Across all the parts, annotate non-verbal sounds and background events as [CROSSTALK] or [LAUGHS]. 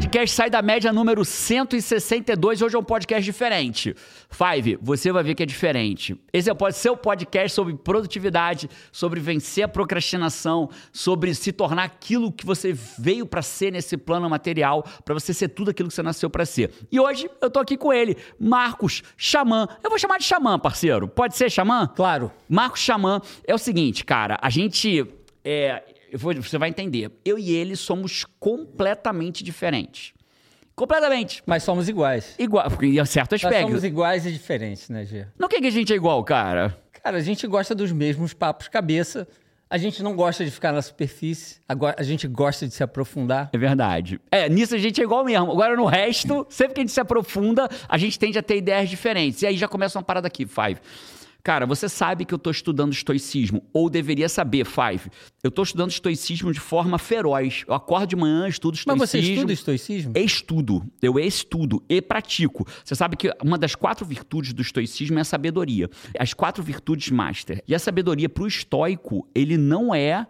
podcast sai da média número 162. Hoje é um podcast diferente. Five, você vai ver que é diferente. Esse é o seu podcast sobre produtividade, sobre vencer a procrastinação, sobre se tornar aquilo que você veio para ser nesse plano material, para você ser tudo aquilo que você nasceu para ser. E hoje eu tô aqui com ele, Marcos Xamã. Eu vou chamar de Xamã, parceiro. Pode ser Xamã? Claro. Marcos Xamã é o seguinte, cara, a gente é, vou, você vai entender. Eu e ele somos completamente diferentes. Completamente. Mas somos iguais. Igual, em certo aspecto. Nós somos iguais e diferentes, né, Gê? No que, que a gente é igual, cara? Cara, a gente gosta dos mesmos papos cabeça. A gente não gosta de ficar na superfície. Agora, a gente gosta de se aprofundar. É verdade. É, nisso a gente é igual mesmo. Agora, no resto, sempre que a gente se aprofunda, a gente tende a ter ideias diferentes. E aí já começa uma parada aqui, Five. Cara, você sabe que eu estou estudando estoicismo, ou deveria saber, Five. Eu estou estudando estoicismo de forma feroz. Eu acordo de manhã, estudo estoicismo. Mas você estuda estoicismo? Estudo. Eu estudo e pratico. Você sabe que uma das quatro virtudes do estoicismo é a sabedoria. As quatro virtudes master. E a sabedoria para o estoico, ele não é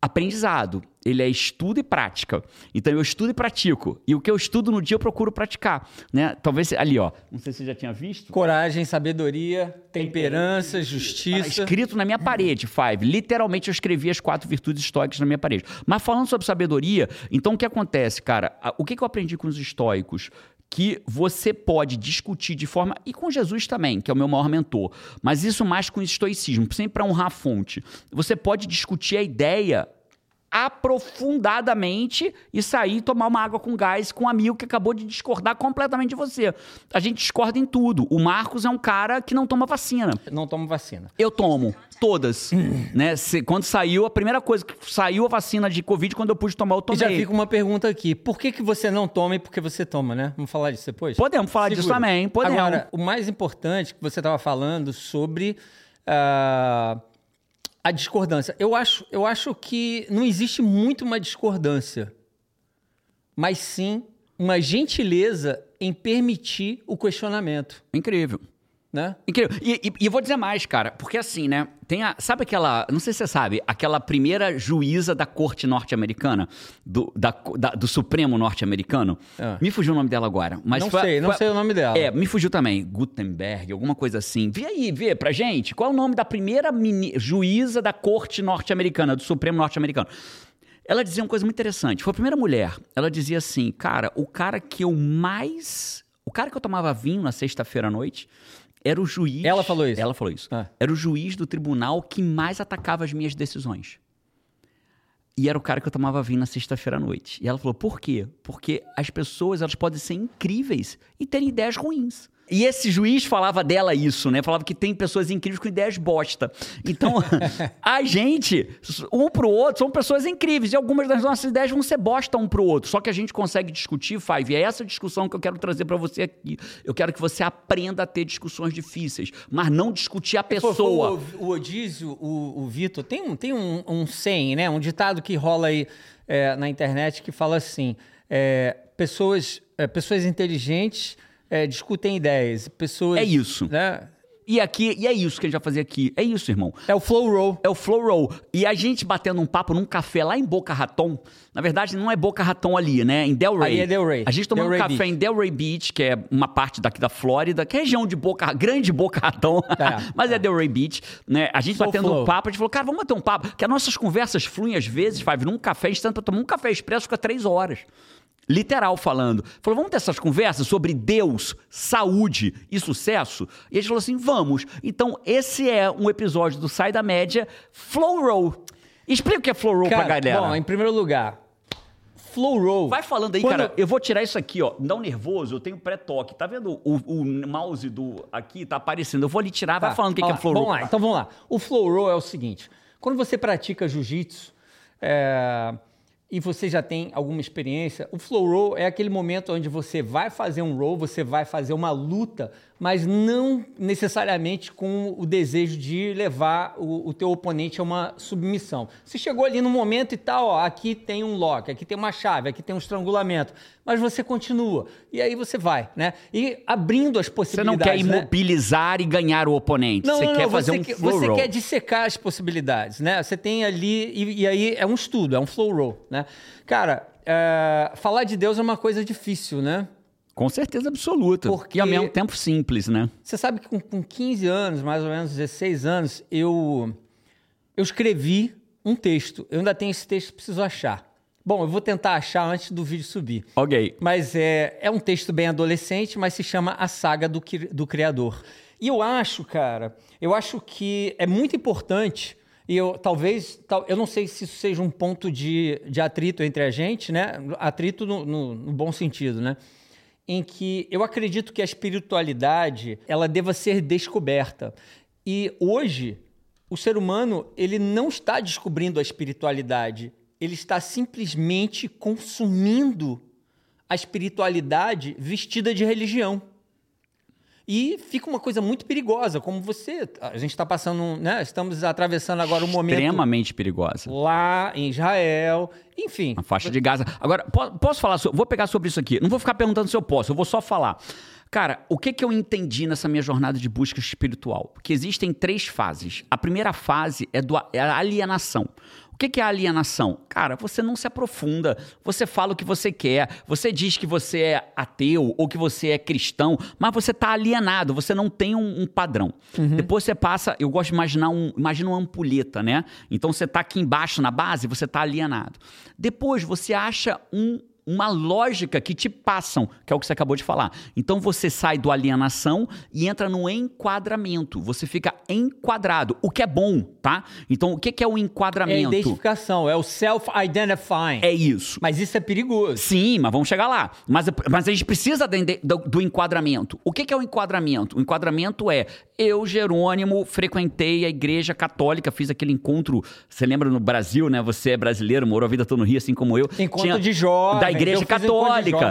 aprendizado, ele é estudo e prática. Então eu estudo e pratico. E o que eu estudo no dia eu procuro praticar, né? Talvez ali, ó, não sei se você já tinha visto. Coragem, sabedoria, temperança, justiça. Tá escrito na minha parede, Five. Literalmente eu escrevi as quatro virtudes estoicas na minha parede. Mas falando sobre sabedoria, então o que acontece, cara? O que eu aprendi com os estoicos? Que você pode discutir de forma. E com Jesus também, que é o meu maior mentor. Mas isso mais com estoicismo, sempre para honrar a fonte. Você pode discutir a ideia aprofundadamente e sair tomar uma água com gás com um amigo que acabou de discordar completamente de você. A gente discorda em tudo. O Marcos é um cara que não toma vacina. Não tomo vacina. Eu tomo. Todas. né? Se, quando saiu, a primeira coisa que saiu a vacina de Covid, quando eu pude tomar, eu tomei. E já fica uma pergunta aqui. Por que, que você não toma e por que você toma, né? Vamos falar disso depois? Podemos falar Segura. disso também. Podemos. Agora, o mais importante que você estava falando sobre... Uh, a discordância. Eu acho, eu acho que não existe muito uma discordância, mas sim uma gentileza em permitir o questionamento. Incrível. Né? Incrível. E, e, e, vou dizer mais, cara, porque assim, né? Tem a, sabe aquela, não sei se você sabe, aquela primeira juíza da corte norte-americana, do, da, da, do Supremo norte-americano? Ah. Me fugiu o nome dela agora. Mas não foi, sei, não foi, sei o nome dela. É, me fugiu também. Gutenberg, alguma coisa assim. Vê aí, vê pra gente. Qual é o nome da primeira mini, juíza da corte norte-americana, do Supremo norte-americano? Ela dizia uma coisa muito interessante. Foi a primeira mulher. Ela dizia assim, cara, o cara que eu mais. O cara que eu tomava vinho na sexta-feira à noite era o juiz. Ela falou isso? Ela falou isso. Ah. Era o juiz do tribunal que mais atacava as minhas decisões. E era o cara que eu tomava vinho na sexta-feira à noite. E ela falou: por quê? Porque as pessoas elas podem ser incríveis e terem ideias ruins. E esse juiz falava dela isso, né? Falava que tem pessoas incríveis com ideias bosta. Então, [LAUGHS] a gente, um pro outro, são pessoas incríveis. E algumas das nossas ideias vão ser bosta um pro outro. Só que a gente consegue discutir, Five. E é essa discussão que eu quero trazer para você aqui. Eu quero que você aprenda a ter discussões difíceis, mas não discutir a pessoa. O, o Odísio, o, o Vitor, tem, um, tem um, um saying, né? Um ditado que rola aí é, na internet que fala assim: é, pessoas, é, pessoas inteligentes é, discutem ideias, pessoas. É isso. Né? E aqui, e é isso que a gente vai fazer aqui. É isso, irmão. É o Flow Roll. É o Flow Roll. E a gente batendo um papo num café lá em Boca Raton. Na verdade, não é Boca Raton ali, né? Em Delray. Ali é Delray. A gente tomou um café Beach. em Delray Beach, que é uma parte daqui da Flórida, que é região de Boca, grande Boca Raton. É, [LAUGHS] mas é. é Delray Beach, né? A gente Soul batendo flow. um papo, a gente falou, cara, vamos bater um papo. Que as nossas conversas fluem às vezes, Five, num café, a gente tenta tomar um café expresso, fica três horas literal falando. Falou, vamos ter essas conversas sobre Deus, saúde e sucesso? E a gente falou assim, vamos. Então, esse é um episódio do Sai da Média, Flow Roll. Explica o que é Flow Roll cara, pra galera. Bom, em primeiro lugar, Flow Roll. Vai falando aí, Quando... cara. Eu vou tirar isso aqui, ó. Não dá um nervoso, eu tenho pré-toque. Tá vendo o, o, mouse do aqui? Tá aparecendo. Eu vou ali tirar, tá. vai falando o que, que é Flow Roll. Vamos lá, então vamos lá. O Flow Roll é o seguinte. Quando você pratica jiu-jitsu, é e você já tem alguma experiência, o flow roll é aquele momento onde você vai fazer um roll, você vai fazer uma luta mas não necessariamente com o desejo de levar o, o teu oponente a uma submissão. Você chegou ali no momento e tal, ó, aqui tem um lock, aqui tem uma chave, aqui tem um estrangulamento, mas você continua e aí você vai, né? E abrindo as possibilidades. Você não quer né? imobilizar né? e ganhar o oponente. Não, você não, quer não, fazer você um quer, flow Você roll. quer dissecar as possibilidades, né? Você tem ali e, e aí é um estudo, é um flow roll, né? Cara, é, falar de Deus é uma coisa difícil, né? Com certeza absoluta. Porque- E ao mesmo tempo simples, né? Você sabe que com, com 15 anos, mais ou menos 16 anos, eu, eu escrevi um texto. Eu ainda tenho esse texto, preciso achar. Bom, eu vou tentar achar antes do vídeo subir. Ok. Mas é, é um texto bem adolescente, mas se chama A Saga do, do Criador. E eu acho, cara, eu acho que é muito importante, e eu talvez, tal- eu não sei se isso seja um ponto de, de atrito entre a gente, né? Atrito no, no- no bom sentido, né? Em que eu acredito que a espiritualidade ela deva ser descoberta. E hoje, o ser humano ele não está descobrindo a espiritualidade, ele está simplesmente consumindo a espiritualidade vestida de religião. E fica uma coisa muito perigosa, como você. A gente está passando, né? Estamos atravessando agora um momento Extremamente perigosa. lá em Israel, enfim. A faixa de Gaza. Agora, po- posso falar? Vou pegar sobre isso aqui. Não vou ficar perguntando se eu posso, eu vou só falar. Cara, o que, que eu entendi nessa minha jornada de busca espiritual? Que existem três fases. A primeira fase é, do, é a alienação. O que, é alienação? Cara, você não se aprofunda, você fala o que você quer, você diz que você é ateu ou que você é cristão, mas você está alienado, você não tem um, um padrão. Depois você passa, eu gosto de imaginar um, imagina uma ampulheta, né? Então você está aqui embaixo na base, você está alienado. Depois você acha um uma lógica que te passam, que é o que você acabou de falar. Então você sai do alienação e entra no enquadramento. Você fica enquadrado, o que é bom, tá? Então o que é o É a enquadramento? identificação, é o self-identifying. É isso. Mas isso é perigoso. Sim, mas vamos chegar lá. Mas, mas a gente precisa do, do enquadramento. O que, é o enquadramento? O enquadramento é eu, Jerônimo, frequentei a igreja católica, fiz aquele encontro. Você lembra no Brasil, né? Você é brasileiro, morou a vida toda no Rio, assim como eu. Encontro de jovens, Da igreja eu católica.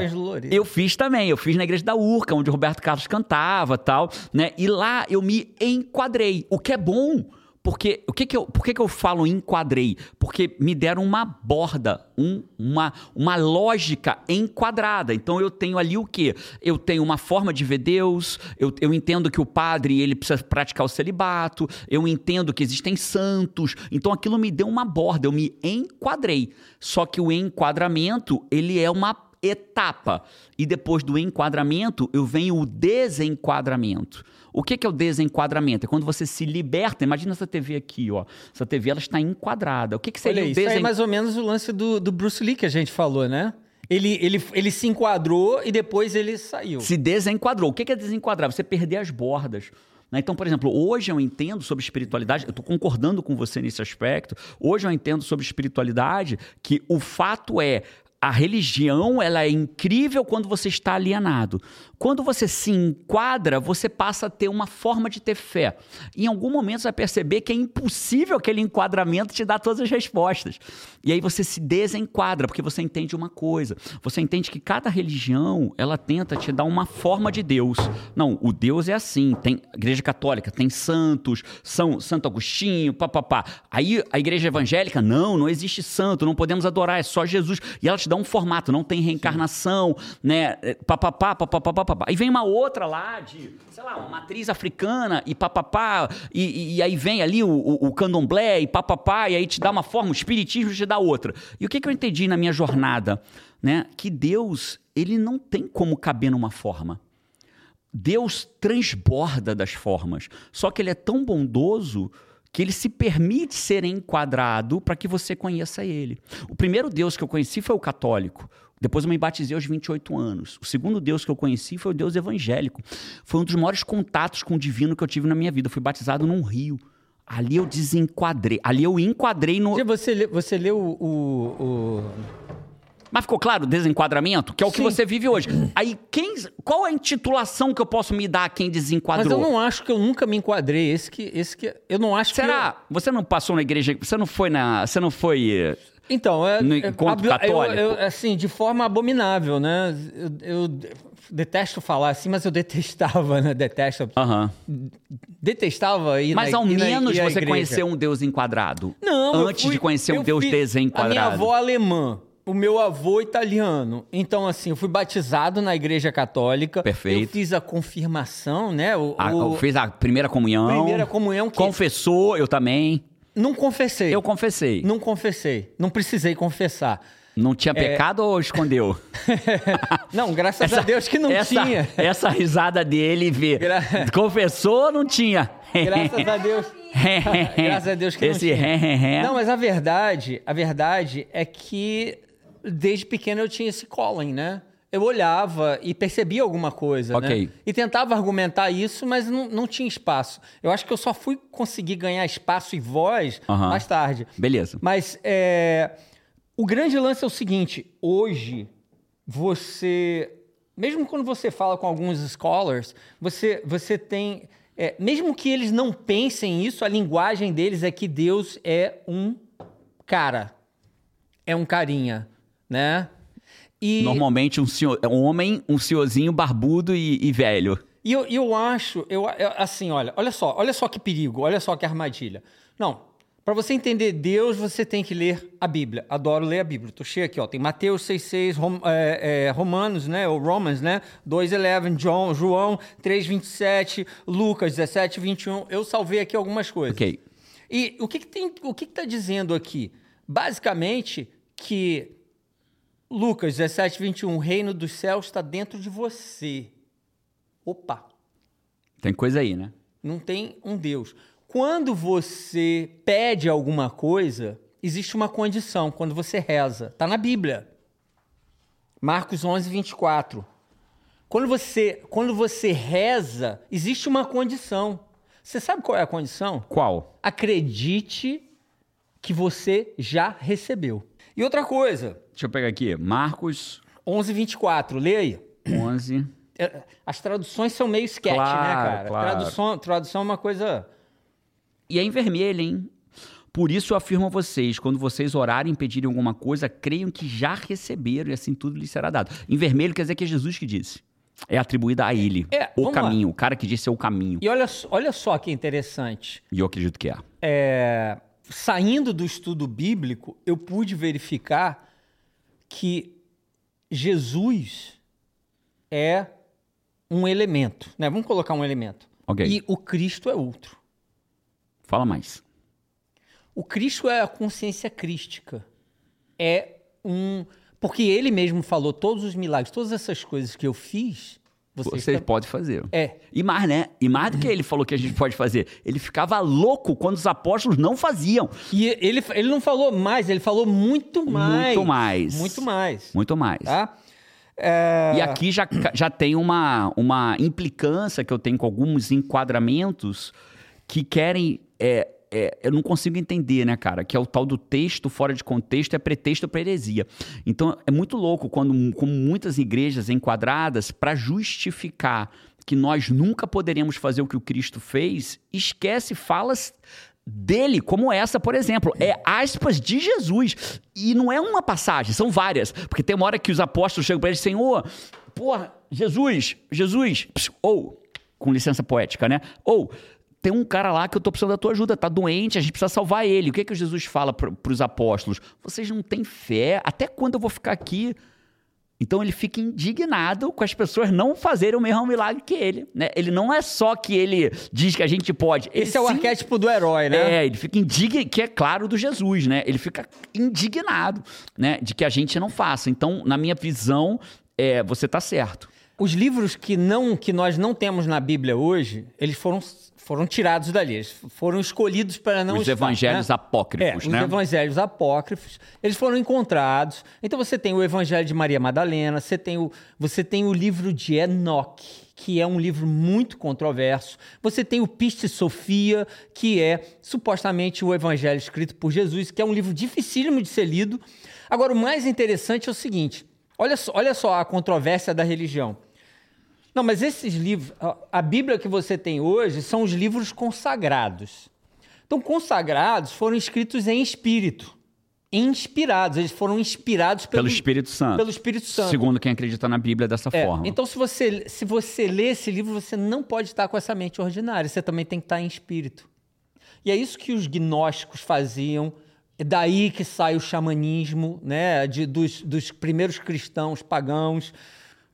Eu fiz também. Eu fiz na igreja da Urca, onde o Roberto Carlos cantava tal, né? E lá eu me enquadrei. O que é bom. Porque o que que eu, por que, que eu falo enquadrei? Porque me deram uma borda, um- uma, uma lógica enquadrada. Então eu tenho ali o quê? Eu tenho uma forma de ver Deus, eu, eu entendo que o padre ele precisa praticar o celibato, eu entendo que existem santos. Então aquilo me deu uma borda, eu me enquadrei. Só que o enquadramento, ele é uma etapa. E depois do enquadramento, eu venho o desenquadramento. O que que é o desenquadramento? É quando você se liberta. Imagina essa TV aqui, ó. Essa TV ela está enquadrada. O que, que seria Olha, o isso aí é desen... mais ou menos o lance do, do Bruce Lee que a gente falou, né? Ele, ele, ele se enquadrou e depois ele saiu. se desenquadrou. O que que é desenquadrar? Você perder as bordas. né? Então, por exemplo, hoje eu entendo sobre espiritualidade, eu estou concordando com você nesse aspecto. Hoje eu entendo sobre espiritualidade que o fato é a religião ela é incrível quando você está alienado. Quando você se enquadra, você passa a ter uma forma de ter fé. Em algum momento você vai perceber que é impossível aquele enquadramento te dar todas as respostas. E aí você se desenquadra, porque você entende uma coisa. Você entende que cada religião, ela tenta te dar uma forma de Deus. Não, o Deus é assim. Tem igreja católica, tem santos, São Santo Agostinho, papapá. Aí a igreja evangélica, não, não existe santo, não podemos adorar, é só Jesus. E ela te dá um formato, não tem reencarnação, né? É, Papapá, papapá, papapá. Aí vem uma outra lá de, sei lá, uma matriz africana e papapá, e, e- e aí vem ali o, o, o candomblé e papapá, e aí te dá uma forma, o espiritismo te dá outra. E o que, que eu entendi na minha jornada? Né? Que Deus, ele não tem como caber numa forma. Deus transborda das formas. Só que ele é tão bondoso que ele se permite ser enquadrado para que você conheça ele. O primeiro Deus que eu conheci foi o católico. Depois eu me batizei aos 28 anos. O segundo Deus que eu conheci foi o Deus evangélico. Foi um dos maiores contatos com o divino que eu tive na minha vida. Eu fui batizado num rio. Ali eu desenquadrei. Ali eu enquadrei no. Você, você leu o- o- Mas ficou claro o desenquadramento? Que é o que Sim. você vive hoje. Aí, quem, qual a intitulação que eu posso me dar a quem Mas desenquadrou? eu não acho que eu nunca me enquadrei. Esse que, esse que eu não acho que Será? Você não passou na igreja? Você não foi na. Você não foi. eh, Então, é, No é- encontro eu- católico? eu- assim, de forma abominável, né? Eu, eu detesto falar assim, mas eu detestava, né? Detesto. Aham. Detestava ir Mas na, ao ir na- menos à você conheceu um Deus enquadrado. Não, eu Antes fui- de conhecer um eu Deus desenquadrado. A minha avó alemã, o meu avô italiano. Então, assim, eu fui batizado na igreja católica. Perfeito. Eu fiz a confirmação, né? O, A- o- Fez a primeira comunhão. primeira comunhão que Confessou, eu também. não confessei. Eu confessei. Não confessei. Não precisei confessar. Não tinha pecado ou escondeu? [LAUGHS] Não, graças a Deus que não essa, tinha. Essa risada dele, vê. Gra- Confessou ou não tinha? Graças a Deus. [LAUGHS] Graças a Deus que Esse não tinha. [LAUGHS] Não, mas a verdade, a verdade é que desde pequeno eu tinha esse calling, né? Eu olhava e percebia alguma coisa, Ok. né? E tentava argumentar isso, mas não, não tinha espaço. Eu acho que eu só fui conseguir ganhar espaço e voz Aham. mais tarde. Beleza. Mas é, o grande lance é o seguinte: hoje, você. Mesmo quando você fala com alguns scholars, você, você tem. é, mesmo que eles não pensem isso, a linguagem deles é que Deus é um cara. É um carinha, né? E, Normalmente um, senhor, um homem, um senhorzinho barbudo e, e velho. E eu, eu acho, eu, eu- assim, olha, olha só, olha só que perigo, olha só que armadilha. Não, para você entender Deus, você tem que ler a Bíblia. Adoro ler a Bíblia. Tô cheio aqui, ó. Tem Mateus 6,6, Rom, é, é, Romanos, né? Ou Romans, né? 2,11, João, João 3,27, Lucas 17, 21. Eu salvei aqui algumas coisas. Ok. E o que, que tem, o que está dizendo aqui? Basicamente que Lucas 17, 21, o reino dos céus está dentro de você. Opa! Tem coisa aí, né? Não tem um Deus. Quando você pede alguma coisa, existe uma condição. Quando você reza, está na Bíblia. Marcos 11, 24. Quando você, quando você reza, existe uma condição. Você sabe qual é a condição? Qual? Acredite que você já recebeu. E outra coisa, Deixa eu pegar aqui. Marcos 11, 24, leia aí. 11. É, As traduções são meio sketch, Claro, né, cara? claro. Tradução, tradução é uma coisa. E é em vermelho, hein? Por isso eu afirmo a vocês, quando vocês orarem e pedirem alguma coisa, creiam que já receberam e assim tudo lhes será dado. Em vermelho quer dizer que é Jesus que disse. É atribuída a ele. É, o vamos lá. caminho. O cara que disse é o caminho. E olha, olha só que interessante. E eu acredito que é. É, saindo do estudo bíblico, eu pude verificar que Jesus é um elemento, né? Vamos colocar um elemento. Ok. E o Cristo é outro. Fala mais. O Cristo é a consciência crística. É um. Porque ele mesmo falou todos os milagres, todas essas coisas que eu fiz, vocês Você pode fazer. É. E mais, né? E mais do que ele falou que a gente pode fazer. Ele ficava louco quando os apóstolos não faziam. E ele, ele não falou mais, ele falou muito mais. Muito mais. Muito mais. Muito mais. Tá? É, E aqui já, já tem uma, uma implicância que eu tenho com alguns enquadramentos que querem. é, é, eu não consigo entender, né, cara? Que é o tal do texto fora de contexto é pretexto para heresia. Então é muito louco quando, como muitas igrejas enquadradas, para justificar que nós nunca poderemos fazer o que o Cristo fez, esquece falas dele, como essa, por exemplo. É aspas de Jesus. E não é uma passagem, são várias. Porque tem uma hora que os apóstolos chegam para ele, Senhor, porra, Jesus, Jesus, ou, com licença poética, né? Ou, tem um cara lá que eu tô precisando da tua ajuda, tá doente, a gente precisa salvar ele. O que é que Jesus fala para os apóstolos? Vocês não têm fé? Até quando eu vou ficar aqui? Então ele fica indignado com as pessoas não fazerem o mesmo milagre que ele. Né? Ele não é só que ele diz que a gente pode. ele esse é o sim- arquétipo do herói, né? É, ele fica indignado, que é claro do Jesus, né? Ele fica indignado, né? De que a gente não faça. Então, na minha visão, é, você tá certo. Os livros que não que nós não temos na Bíblia hoje, eles foram, foram tirados dali, eles foram escolhidos para não Os estar, evangelhos né? apócrifos, é, né? Os evangelhos apócrifos, eles foram encontrados. Então você tem o Evangelho de Maria Madalena, você tem o, você tem o livro de Enoque, que é um livro muito controverso. Você tem o Piste Sofia, que é supostamente o evangelho escrito por Jesus, que é um livro dificílimo de ser lido. Agora, o mais interessante é o seguinte: olha só, olha só a controvérsia da religião. Não, mas esses livros, a- Bíblia que você tem hoje são os livros consagrados. Então, consagrados foram escritos em espírito, inspirados. Eles foram inspirados pelo, Pelo Espírito Santo. pelo Espírito Santo. Segundo quem acredita na Bíblia dessa É, forma. Então, se você, se você lê esse livro, você não pode estar com essa mente ordinária. Você também tem que estar em espírito. E é isso que os gnósticos faziam. É daí que sai o xamanismo, né? De, dos, dos primeiros cristãos pagãos.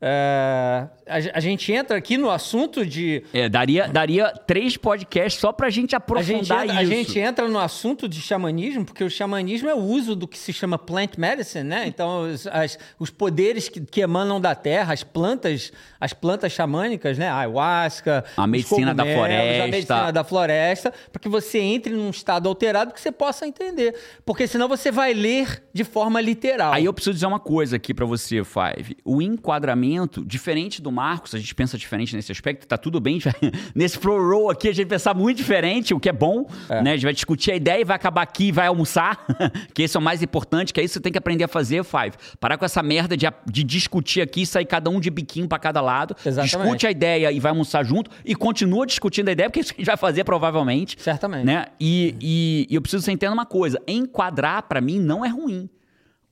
É, a, a gente entra aqui no assunto de. É, daria, daria três podcasts só pra gente A aprofundar gente, entra, isso. a gente entra no assunto de xamanismo, porque o xamanismo é o uso do que se chama plant medicine, né? Então, os, as- os poderes que, que emanam da terra, as plantas, as plantas xamânicas, né? A ayahuasca, A medicina da floresta. A medicina da floresta, para que você entre num estado alterado que você possa entender. Porque senão você vai ler de forma literal. Aí eu preciso dizer uma coisa aqui pra você, Five. O enquadramento, diferente do Marcos, a gente pensa diferente nesse aspecto, tá tudo bem. [LAUGHS] Nesse flow roll aqui, a gente vai pensar muito diferente, o que é bom, né? A gente vai discutir a ideia e vai acabar aqui e vai almoçar, [LAUGHS] que esse é o mais importante, que é isso que você tem que aprender a fazer, Five. Parar com essa merda de, de discutir aqui e sair cada um de biquinho pra cada lado. Exatamente. Discute a ideia e vai almoçar junto e continua discutindo a ideia, porque isso a gente vai fazer provavelmente. Certamente. Né? E, e- e eu preciso que você entenda uma coisa: enquadrar pra mim não é ruim.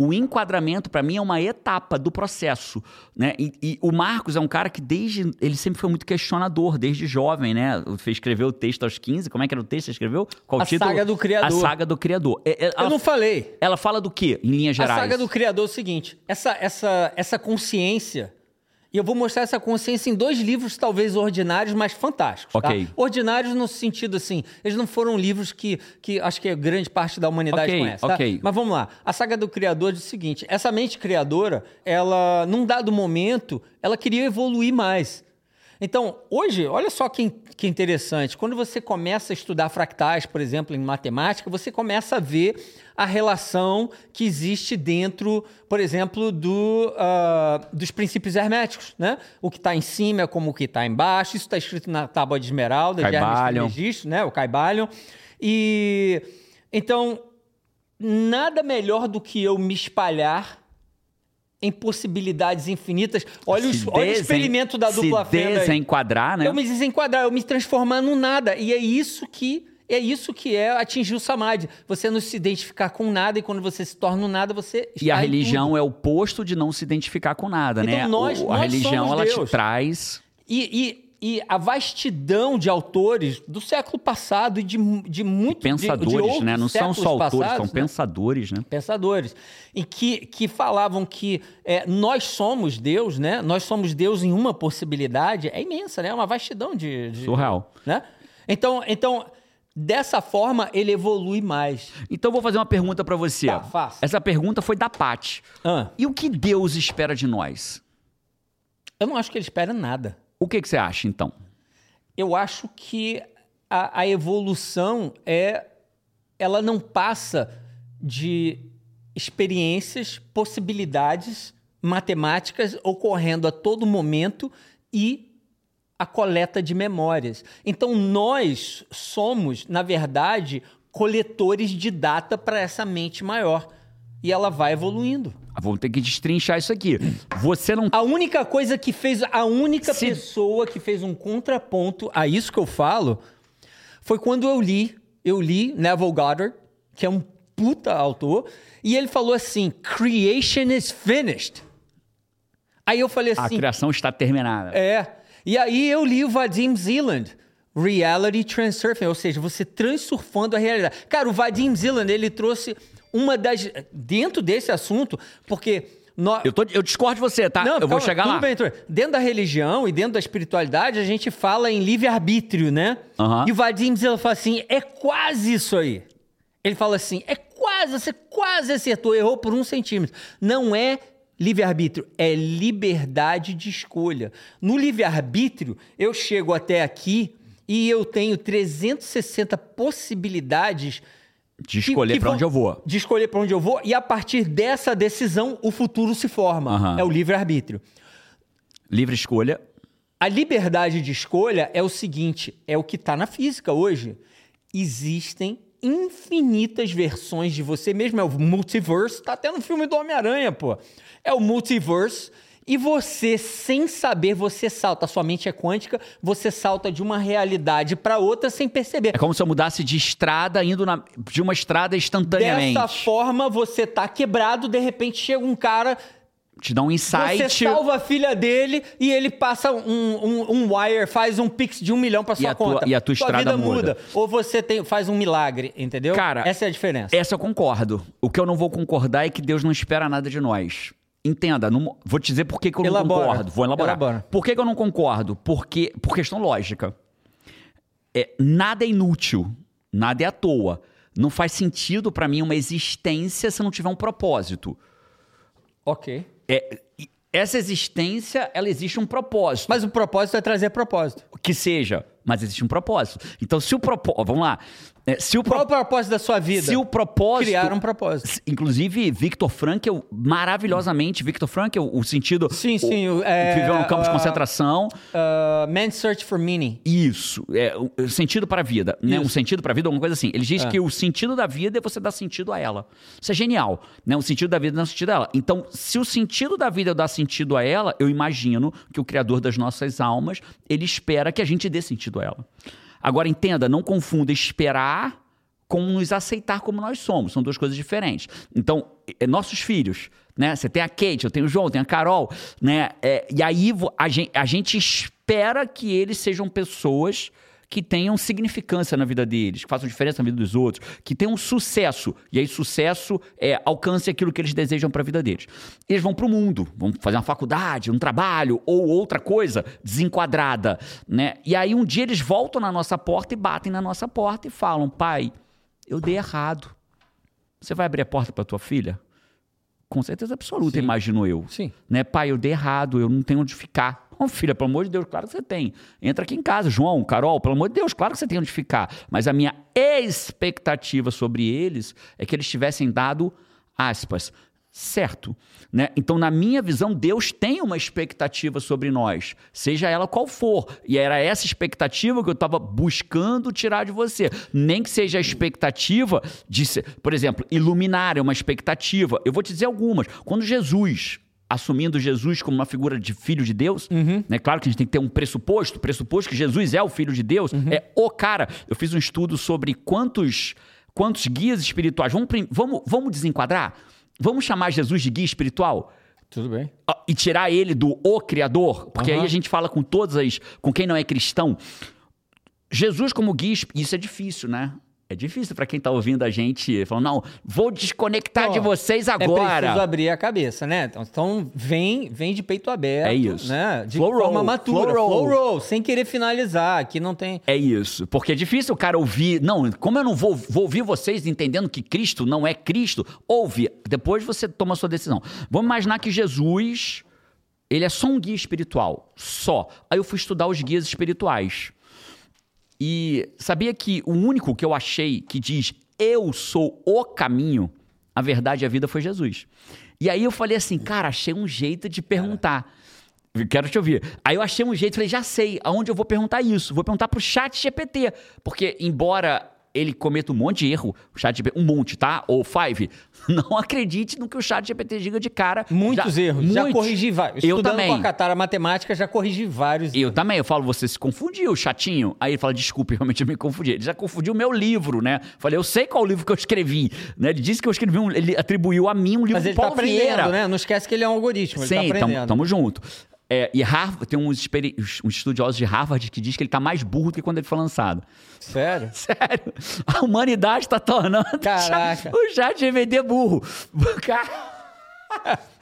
O enquadramento pra mim é uma etapa do processo, né? E, e o Marcos é um cara que desde ele sempre foi muito questionador, desde jovem, né? Fez escrever o texto aos 15, como é que era o texto você escreveu? Qual A título? Saga do Criador. A saga do criador. É- é- Eu ela, não falei. ela fala do quê, em linhas gerais? A saga do criador é o seguinte: essa, essa, essa consciência. E eu vou mostrar essa consciência em dois livros, talvez ordinários, mas fantásticos. Ok. Tá? Ordinários no sentido assim, eles não foram livros que, que acho que a grande parte da humanidade Ok, conhece. tá? ok. Mas vamos lá. A saga do criador diz o seguinte: essa mente criadora, ela, num dado momento, ela queria evoluir mais. Então, hoje, olha só que, interessante. Quando você começa a estudar fractais, por exemplo, em matemática, você começa a ver a relação que existe dentro, por exemplo, do, ah, dos princípios herméticos. Né? O que está em cima é como o que está embaixo. Isso está escrito na tábua de esmeralda, de Hermes Caibalion. Trismegisto, né? o Caibalion. E, então, nada melhor do que eu me espalhar em possibilidades infinitas. Olha, os- olha o experimento da dupla Se fenda aí. desenquadrar, né? Eu me desenquadrar, eu me transformar no nada. E é isso que é isso que é atingir o samadhi. Você não se identificar com nada e quando você se torna um nada, você está E a religião tudo. é o oposto de não se identificar com nada, Então né? nós- O- a nós religião somos ela te Deus. traz E, e, e a vastidão de autores do século passado e de, de muito de- de pensadores, outros né? Não são só autores, passados, são né? pensadores, né? pensadores, e que, que falavam que é, nós somos Deus, né? Nós somos Deus em uma possibilidade, é imensa, né? É uma vastidão de... de- Surreal. Né? Então, então, dessa forma, ele evolui mais. Então eu vou fazer uma pergunta pra você. Tá, faça. Essa pergunta foi da Paty. Ah, E o que Deus espera de nós? eu não acho que ele espera nada. O que, que você acha, então? Eu acho que a, a evolução é... Ela não passa de experiências, possibilidades matemáticas ocorrendo a todo momento e a coleta de memórias. Então, nós somos, na verdade, coletores de data para essa mente maior. E ela vai evoluindo. Vamos ter que destrinchar isso aqui. Você não. A única coisa que fez, a única Se- pessoa que fez um contraponto a isso que eu falo foi quando eu li, eu li Neville Goddard, que é um puta autor, e ele falou assim: "Creation is finished". Aí eu falei A assim: criação está terminada. É. E aí eu li o Vadim Zealand, Reality Transurfing, ou seja, você transurfando a realidade. Cara, o Vadim Zealand, ele trouxe uma das... Dentro desse assunto, porque... Nós, Eu, tô- eu discordo de você, tá? eu vou calma, chegar tudo lá. bem, Heitor. Dentro da religião e dentro da espiritualidade, a gente fala em livre-arbítrio, né? Aham. E o Vadim Zealand fala assim, é quase isso aí. Ele fala assim, é quase, você quase acertou, errou por um centímetro. Não é livre-arbítrio, é liberdade de escolha. No livre-arbítrio, eu chego até aqui e eu tenho 360 possibilidades De escolher que pra vão- onde eu vou. De escolher para onde eu vou, e a partir dessa decisão, o futuro se forma. Aham. É o livre-arbítrio. Livre escolha. A liberdade de escolha é o seguinte: é o que está na física hoje. Existem infinitas versões de você mesmo. É o multiverse, tá até no filme do Homem-Aranha, pô. É o multiverse. E você, sem saber, você salta. A sua mente é quântica, você salta de uma realidade para outra sem perceber. É como se eu mudasse de estrada, indo na- de uma estrada instantaneamente. Dessa forma, você tá quebrado, de repente chega um cara, Te dá um insight. você salva a filha dele e ele passa um, um, um wire, faz um pix de um milhão pra sua a tua- conta. e a tua Sua estrada vida muda. Ou você tem, faz um milagre, entendeu? Cara, essa é a diferença. Essa eu concordo. O que eu não vou concordar é que Deus não espera nada de nós. Entenda, não- vou te dizer por que, que eu Elabora. não concordo. Vou elaborar. Elabora. Por que, que eu não concordo? Porque, por questão lógica. É, nada é inútil, nada é à toa. Não faz sentido pra mim uma existência se não tiver um propósito. Ok. É, essa existência, ela existe um propósito. Mas o propósito é trazer propósito. Que seja, mas existe um propósito. Então, se o propósito. Vamos lá. É, se o, pro- Qual o propósito da sua vida? se o propósito. Criar um propósito. Inclusive, Victor Frankl, maravilhosamente, Victor Frankl, o sentido. Sim, o- sim, o- é, campo de ah, concentração. Uh, Man's Search for Meaning. Isso, é o o sentido para a vida, né? Um sentido para a vida, alguma coisa assim. Ele diz É. que o sentido da vida é você dar sentido a ela. Isso é genial, né? O sentido da vida dá sentido a ela. Então, se o sentido da vida dá sentido a ela, eu imagino que o criador das nossas almas, ele espera que a gente dê sentido a ela. Agora entenda, não confunda esperar com nos aceitar como nós somos. São duas coisas diferentes. Então, é, nossos filhos, né? Você tem a Kate, eu tenho o João, eu tenho a Carol, né? É, e aí a gente, a gente espera que eles sejam pessoas que tenham significância na vida deles, que façam diferença na vida dos outros, que tenham sucesso. E aí, sucesso é alcance aquilo que eles desejam para a vida deles. Eles vão para o mundo, vão fazer uma faculdade, um trabalho ou outra coisa desenquadrada, né? E aí, um dia eles voltam na nossa porta e batem na nossa porta e falam: pai, eu dei errado. Você vai abrir a porta para tua filha? Com certeza absoluta, Sim. imagino eu. Sim. Né, pai, eu dei errado, eu não tenho onde ficar. Ô, filha, pelo amor de Deus, claro que você tem. Entra aqui em casa, João, Carol, pelo amor de Deus, claro que você tem onde ficar. Mas a minha expectativa sobre eles é que eles tivessem dado, aspas, certo. Né? Então, na minha visão, Deus tem uma expectativa sobre nós, seja ela qual for. E era essa expectativa que eu estava buscando tirar de você. Nem que seja a expectativa de por exemplo, iluminar é uma expectativa. Eu vou te dizer algumas. Quando Jesus assumindo Jesus como uma figura de filho de Deus, né? Claro que a gente tem que ter um pressuposto, pressuposto que Jesus é o filho de Deus, é o cara. Eu fiz um estudo sobre quantos quantos guias espirituais. Vamos, vamos, vamos desenquadrar? Vamos chamar Jesus de guia espiritual? Tudo bem. Ah, E tirar ele do o Criador? Porque Aham. aí a gente fala com todas as. com quem não é cristão. Jesus como guia, isso é difícil, né? É difícil para quem tá ouvindo a gente falando, não, vou desconectar de vocês É agora. preciso abrir a cabeça, né? Então, Então vem, vem de peito aberto. É isso. Né? De Flow forma roll, matura. flow roll. roll, sem querer finalizar. Aqui não tem. É isso. Porque é difícil o cara ouvir. Não, como eu não vou, vou ouvir vocês entendendo que Cristo não é Cristo, ouve. Depois você toma a sua decisão. Vamos imaginar que Jesus, ele é só um guia espiritual. Só. Aí eu fui estudar os guias espirituais. E sabia que o único que eu achei que diz eu sou o caminho, a verdade e a vida foi Jesus. E aí eu falei assim, cara, achei um jeito de perguntar. Quero te ouvir. Aí eu achei um jeito, falei, já sei, aonde eu vou perguntar isso? Vou perguntar pro chat GPT. Porque, embora ele cometa um monte de erro, o chat GPT, um monte, tá? Ou five, [LAUGHS] não acredite no que o chat GPT diga de cara. Muitos Já- erros. Já muitos. corrigi vários. Eu Estudando também. com a Catara Matemática, já corrigi vários. Eu também, eu falo, você se confundiu, chatinho. Aí ele fala, desculpe, [LAUGHS] realmente eu me confundi. Ele já confundiu o meu livro, né? Falei, eu sei qual livro que eu escrevi. Né? Ele disse que eu escrevi um. Ele atribuiu a mim um livro Mas ele tá aprendendo, Vieira. né? Não esquece que ele é um algoritmo. Ele tá Sim, aprendendo. tamo, tamo junto. É, e Harvard, tem uns, uns estudiosos de Harvard que diz que ele tá mais burro do que quando ele foi lançado. Sério? [LAUGHS] Sério, a humanidade tá tornando o Caraca. chat- o chat GVD burro. [LAUGHS] Cara...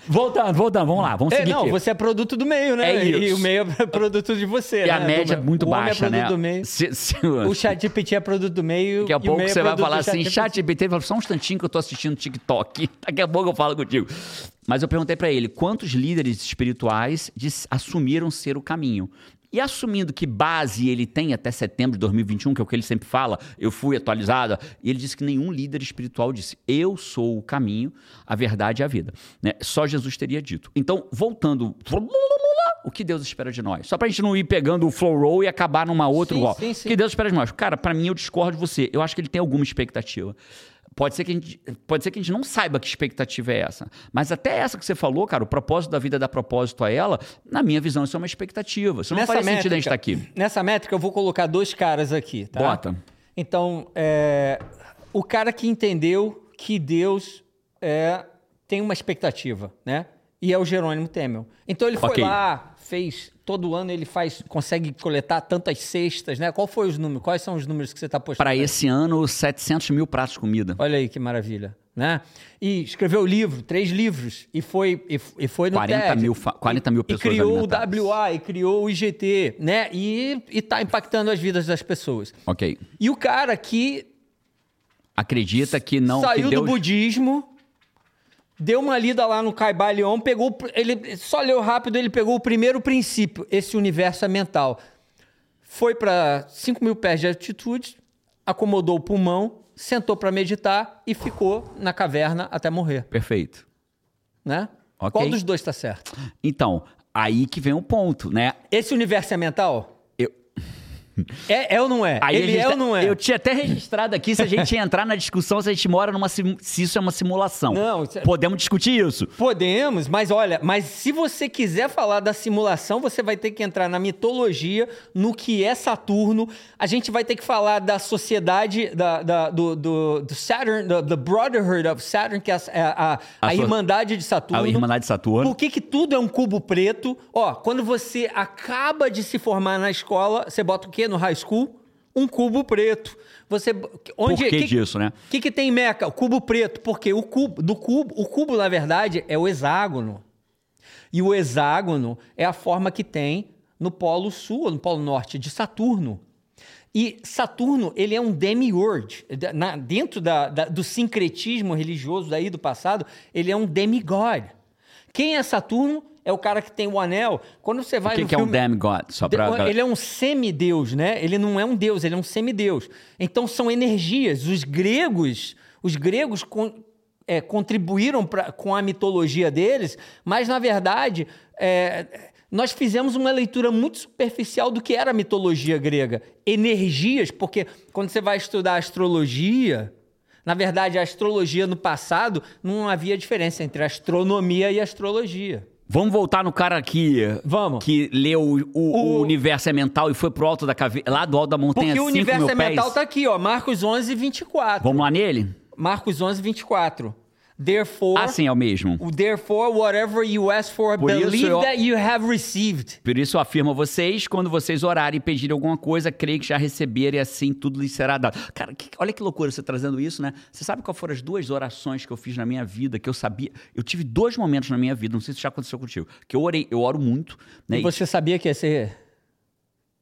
Voltando, voltando, vamos lá, vamos É, seguir não, aqui. você é produto do meio, né? É E isso. o meio é produto de você. E a né? média é muito o homem baixa, é produto né? do meio. Se- se- O chat GPT é produto do meio. Daqui a e o pouco é você vai produto falar assim, ChatGPT. chat GPT, fala, só um instantinho que eu tô assistindo TikTok. [LAUGHS] Daqui a pouco eu falo contigo. Mas eu perguntei pra ele, quantos líderes espirituais assumiram ser o caminho? E assumindo que base ele tem até setembro de 2021, que é o que ele sempre fala, eu fui atualizada, e ele disse que nenhum líder espiritual disse, eu sou o caminho, a verdade e a vida. Né? Só Jesus teria dito. Então, voltando, o que Deus espera de nós? Só pra gente não ir pegando o flow roll e acabar numa outra igual. sim, O que Deus espera de nós? Cara, pra mim eu discordo de você. Eu acho que ele tem alguma expectativa. Pode ser, que a gente, pode ser que a gente não saiba que expectativa é essa. Mas até essa que você falou, cara, o propósito da vida dá propósito a ela, na minha visão, isso é uma expectativa. Isso não faz sentido a gente estar aqui. Nessa métrica, eu vou colocar dois caras aqui, tá? Bota. Então, é, o cara que entendeu que Deus é, tem uma expectativa, né? E é o Jerônimo Temel. Então ele foi Ok. lá, fez. Todo ano ele faz, consegue coletar tantas cestas, né? Qual foi os números? Quais são os números que você está postando? Para esse ano, 700 mil pratos de comida. Olha aí que maravilha. né? E escreveu livro, três livros, e foi, e, e foi no 40 TED. mil, fa- 40 mil E pessoas criou alimentadas. o WA, e criou o IGT, né? E, e tá impactando as vidas das pessoas. Ok. E o cara que Acredita que não. saiu que Deus... do budismo, deu uma lida lá no Caibalion, pegou, ele só leu rápido, ele pegou o primeiro princípio, esse universo é mental. Foi para 5 mil pés de altitude, acomodou o pulmão, sentou para meditar e ficou na caverna até morrer, Perfeito. né? Ok. Qual dos dois está certo? Então, aí que vem o ponto, né? Esse universo é mental? É, é ou não é? aí Ele é tá- ou não é? Eu tinha até registrado aqui se a gente ia entrar na discussão se a gente mora numa se isso é uma simulação. Não, é- Podemos discutir isso. Podemos, mas olha, mas se você quiser falar da simulação, você vai ter que entrar na mitologia, no que é Saturno. A gente vai ter que falar da sociedade, da, da- do, do, do Saturn, da the Brotherhood of Saturn, que é a, a, a- A a Irmandade de Saturno. A Irmandade de Saturno. Por que, que tudo é um cubo preto? Ó, quando você acaba de se formar na escola, você bota o quê no high school? Um cubo preto. Você onde Por que disso, né? O que, que tem em Meca? O cubo preto, porque o cubo do cubo, o cubo na verdade é o hexágono. E o hexágono é a forma que tem no polo sul no polo norte de Saturno. E Saturno, ele é um demiurge. Na- dentro da- da- do sincretismo religioso daí do passado, ele é um demigod. Quem é Saturno? É o cara que tem o anel. Quando você vai O que, que é um filme... demigod? Só pra... Ele é um semideus, né? Ele não é um deus, ele é um semideus. Então são energias. Os gregos, os gregos con- é, contribuíram pra, com a mitologia deles, mas na verdade é, nós fizemos uma leitura muito superficial do que era a mitologia grega. Energias, porque quando você vai estudar astrologia, na verdade a astrologia no passado não havia diferença entre astronomia e astrologia. Vamos voltar no cara que... Vamos. Que leu o, o- o universo é mental e foi pro alto da caveira, lá do alto da montanha, Porque o 5 universo é pés. mental tá aqui, ó, Marcos 11, 24. Vamos lá nele? Marcos 11, 24. Therefore, Ah, sim, é o mesmo. o therefore, whatever you ask for, Por isso believe eu- that you have received. Por isso afirmo a vocês, quando vocês orarem e pedirem alguma coisa, creio que já receberem e assim tudo lhes será dado. Cara, que- olha que loucura você trazendo isso, né? Você sabe qual foram as duas orações que eu fiz na minha vida, que eu sabia... Eu tive dois momentos na minha vida, não sei se já aconteceu contigo, que eu orei, eu oro muito, né? E você sabia que ia ser...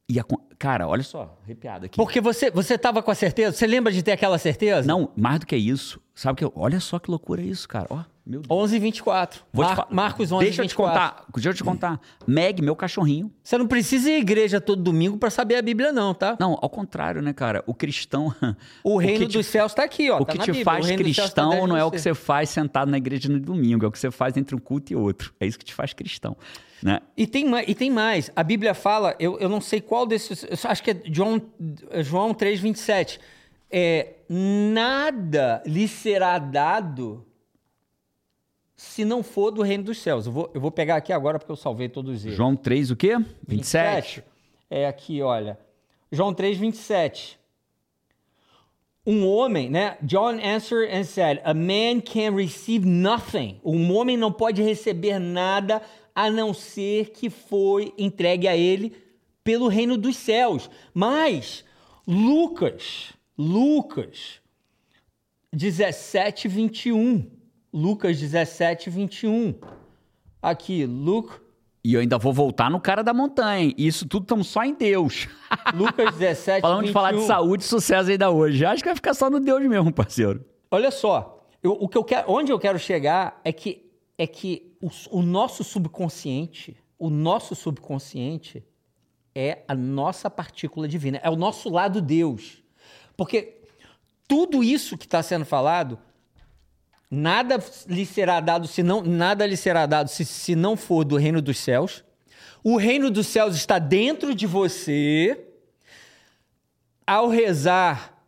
E a- cara, olha só, arrepiado aqui. Porque você, você tava com a certeza? Você lembra de ter aquela certeza? Não, mais do que isso, sabe que... eu- Olha só que loucura isso, cara, ó, meu Deus. 11, 24. Vou te Mar- fa- Marcos 11, Deixa eu te 24. contar, deixa eu te contar. Meg, meu cachorrinho, Você não precisa ir à igreja todo domingo para saber a Bíblia não, tá? Não, ao contrário, né, cara? O cristão. [LAUGHS] O reino que te- dos céus tá aqui, ó. O tá que te Bíblia. faz O reino tá cristão não é o que você faz sentado na igreja no domingo, é o que você faz entre um culto e outro. É isso que te faz cristão, né? E tem, e tem mais. A Bíblia fala, eu, eu não sei qual desses. acho que é João, João 3, 27. É, nada lhe será dado se não for do reino dos céus. Eu vou, eu vou pegar aqui agora porque eu salvei todos eles. João 3, o quê? 27. É aqui, olha. João 3, 27. Um homem, né? John answered and said, A man can receive nothing. Um homem não pode receber nada a não ser que foi entregue a ele pelo reino dos céus. Mas Lucas, Lucas 17, 21. Lucas 17, 21. Aqui, Luke E eu ainda vou voltar no cara da montanha. E isso tudo estamos só em Deus. [LAUGHS] Lucas 17, Falando de falar de 21. saúde e sucesso ainda hoje. Acho que vai ficar só no Deus mesmo, parceiro. Olha só, eu- o que eu quero, onde eu quero chegar é que é que o, o nosso subconsciente, o nosso subconsciente é a nossa partícula divina, é o nosso lado Deus, porque tudo isso que está sendo falado, nada lhe será dado se não nada lhe será dado se, se não for do reino dos céus. O reino dos céus está dentro de você. Ao rezar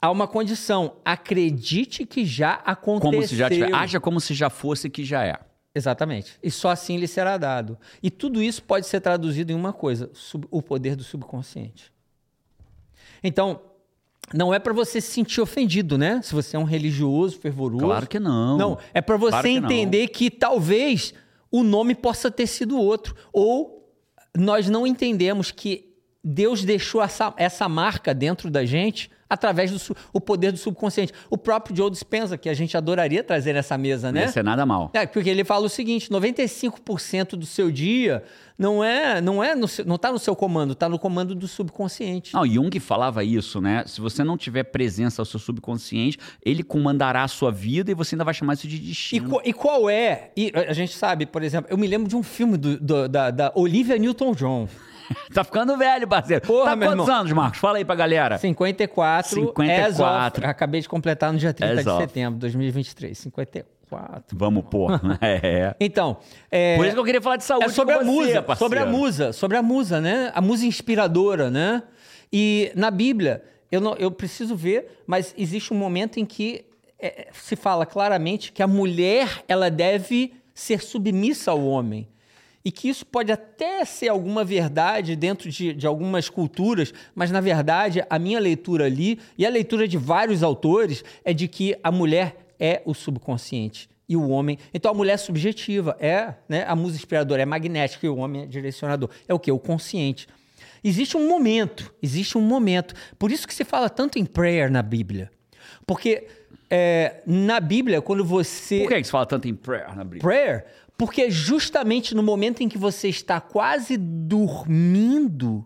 há uma condição. Acredite que já aconteceu. Como se já tiver. Haja como se já fosse que já é. Exatamente. E só assim lhe será dado. E tudo isso pode ser traduzido em uma coisa: o poder do subconsciente. Então, não é para você se sentir ofendido, né? Se você é um religioso fervoroso. Claro que não. Não, é para você Claro que entender que talvez o nome possa ter sido outro. Ou nós não entendemos que Deus deixou essa, essa marca dentro da gente através do o poder do subconsciente. O próprio Joe Dispenza, que a gente adoraria trazer nessa mesa, né? Não ia ser nada mal. É, porque ele fala o seguinte: 95% do seu dia não é, não é no seu, não tá no seu comando, tá no comando do subconsciente. Não, Jung falava isso, né? Se você não tiver presença ao seu subconsciente, ele comandará a sua vida e você ainda vai chamar isso de E, destino. qu- e qual é? E a gente sabe, por exemplo, eu me lembro de um filme do- do- da, da Olivia Newton-John, [LAUGHS] Tá ficando velho, parceiro. Porra, tá quantos irmão. anos, Marcos? Fala aí pra galera. 54, 54. As of, acabei de completar no dia 30 As de of. setembro de 2023. 54. Vamos pôr. [LAUGHS] [LAUGHS] é. Então, é, Por isso que eu queria falar de saúde é sobre a musa, parceiro. sobre a musa, sobre a musa, né? A musa inspiradora, né? E na Bíblia, eu, não, eu preciso ver, mas existe um momento em que é, se fala claramente que a mulher ela deve ser submissa ao homem. E que isso pode até ser alguma verdade dentro de, de algumas culturas, mas na verdade a minha leitura ali, e a leitura de vários autores, é de que a mulher é o subconsciente e o homem. Então a mulher é subjetiva, é né, a musa inspiradora, é magnética e o homem é direcionador. É o que? O consciente. Existe um momento, existe um momento. Por isso que se fala tanto em prayer na Bíblia. Porque é, na Bíblia, quando você. Por que que você fala tanto em prayer na Bíblia? Prayer? Porque justamente no momento em que você está quase dormindo,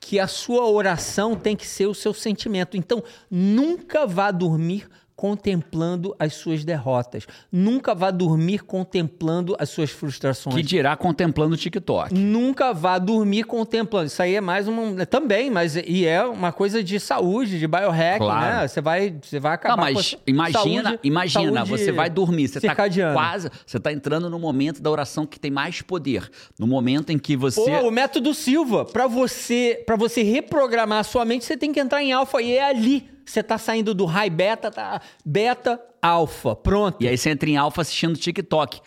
que a sua oração tem que ser o seu sentimento. Então, nunca vá dormir contemplando as suas derrotas. Nunca vá dormir contemplando as suas frustrações. Que dirá contemplando o TikTok. Nunca vá dormir contemplando. Isso aí é mais um. Também, mas e é uma coisa de saúde, de biohack, Claro. né? Você vai, você vai acabar Não, mas com a imagina, saúde- imagina, saúde você vai dormir, você tá circadiana. quase, você tá entrando no momento da oração que tem mais poder, no momento em que você Pô, o método Silva, para você, para você reprogramar a sua mente, você tem que entrar em alfa e é ali. Você tá saindo do high beta, tá beta alfa. Pronto. E aí você entra em alfa assistindo TikTok.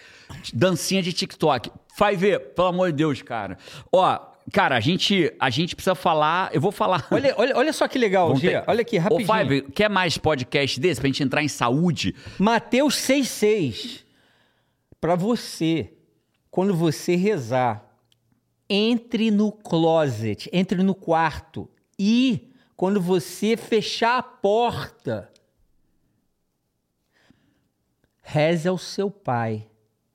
Dancinha de TikTok. Vai ver, pelo amor de Deus, cara. Ó, cara, a gente, a gente precisa falar. Eu vou falar. Olha, olha, olha só que legal, Vamos Gia. ter- Olha aqui, rapidinho. Ô, Fábio, quer mais podcast desse pra gente entrar em saúde? Mateus 6,6. Para você, quando você rezar, entre no closet, entre no quarto e quando você fechar a porta, reze ao seu pai,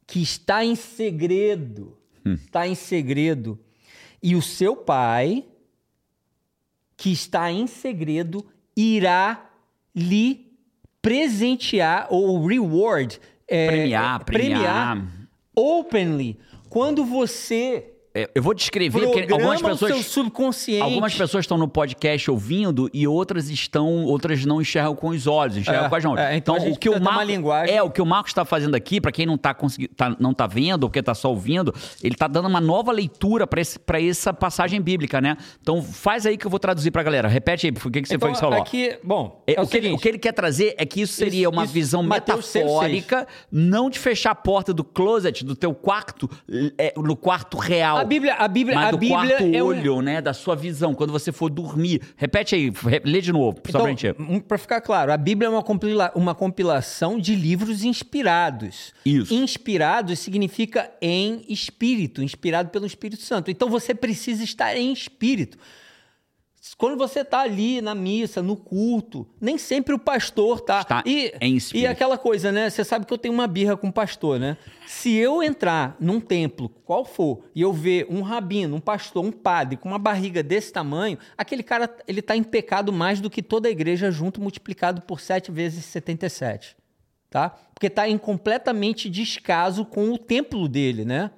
que está em segredo. Está em segredo. E o seu pai, que está em segredo, irá lhe presentear ou reward. é, Premiar, é, premiar. openly. Quando você Eu vou descrever porque algumas o seu pessoas. subconsciente. Algumas pessoas estão no podcast ouvindo e outras estão, outras não enxergam com os olhos, enxergam É, com as mãos. é, então a gente o que o Marco, linguagem- é o que o Marcos está fazendo aqui, para quem não tá conseguindo, tá, não tá vendo, ou porque tá só ouvindo, ele tá dando uma nova leitura para para essa passagem bíblica, né? Então faz aí que eu vou traduzir pra galera. Repete aí, por que que você então, foi que você falou? aqui, bom, É, é, o, que ele, o que ele quer trazer é que isso seria Isso- uma isso, visão Mateus metafórica, não de fechar a porta do closet, do teu quarto, é, no quarto real. A Bíblia, a Bíblia, Mas a do Bíblia quarto é um, olho, né? Da sua visão, quando você for dormir. Repete aí, lê de novo, só pra gente. Então, para ficar claro, a Bíblia é uma, compila- uma compilação de livros inspirados. Isso. Inspirados significa em espírito, inspirado pelo Espírito Santo. Então você precisa estar em espírito. Quando você está ali na missa, no culto, nem sempre o pastor tá. Está e, em espírito. E aquela coisa, né? Você sabe que eu tenho uma birra com o pastor, né? Se eu entrar num templo, qual for, e eu ver um rabino, um pastor, um padre com uma barriga desse tamanho, aquele cara, ele tá em pecado mais do que toda a igreja junto, multiplicado por 7 vezes 77, tá? Porque tá em completamente descaso com o templo dele, né?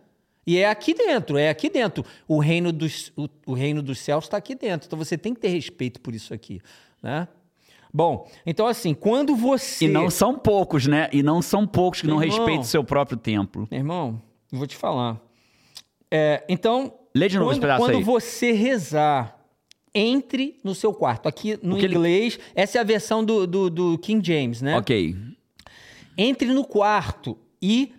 E é aqui dentro, é aqui dentro. O reino dos, o, o reino dos céus está aqui dentro. Então você tem que ter respeito por isso aqui, né? Bom, então assim, quando você... E não são poucos, né? E não são poucos que não Irmão. respeitam o seu próprio templo. Meu irmão, vou te falar. É, então, Lê de novo esse quando, pedaço quando aí. você rezar, entre no seu quarto. Aqui no que ele- inglês, essa é a versão do, do, do King James, né? Ok. Entre no quarto e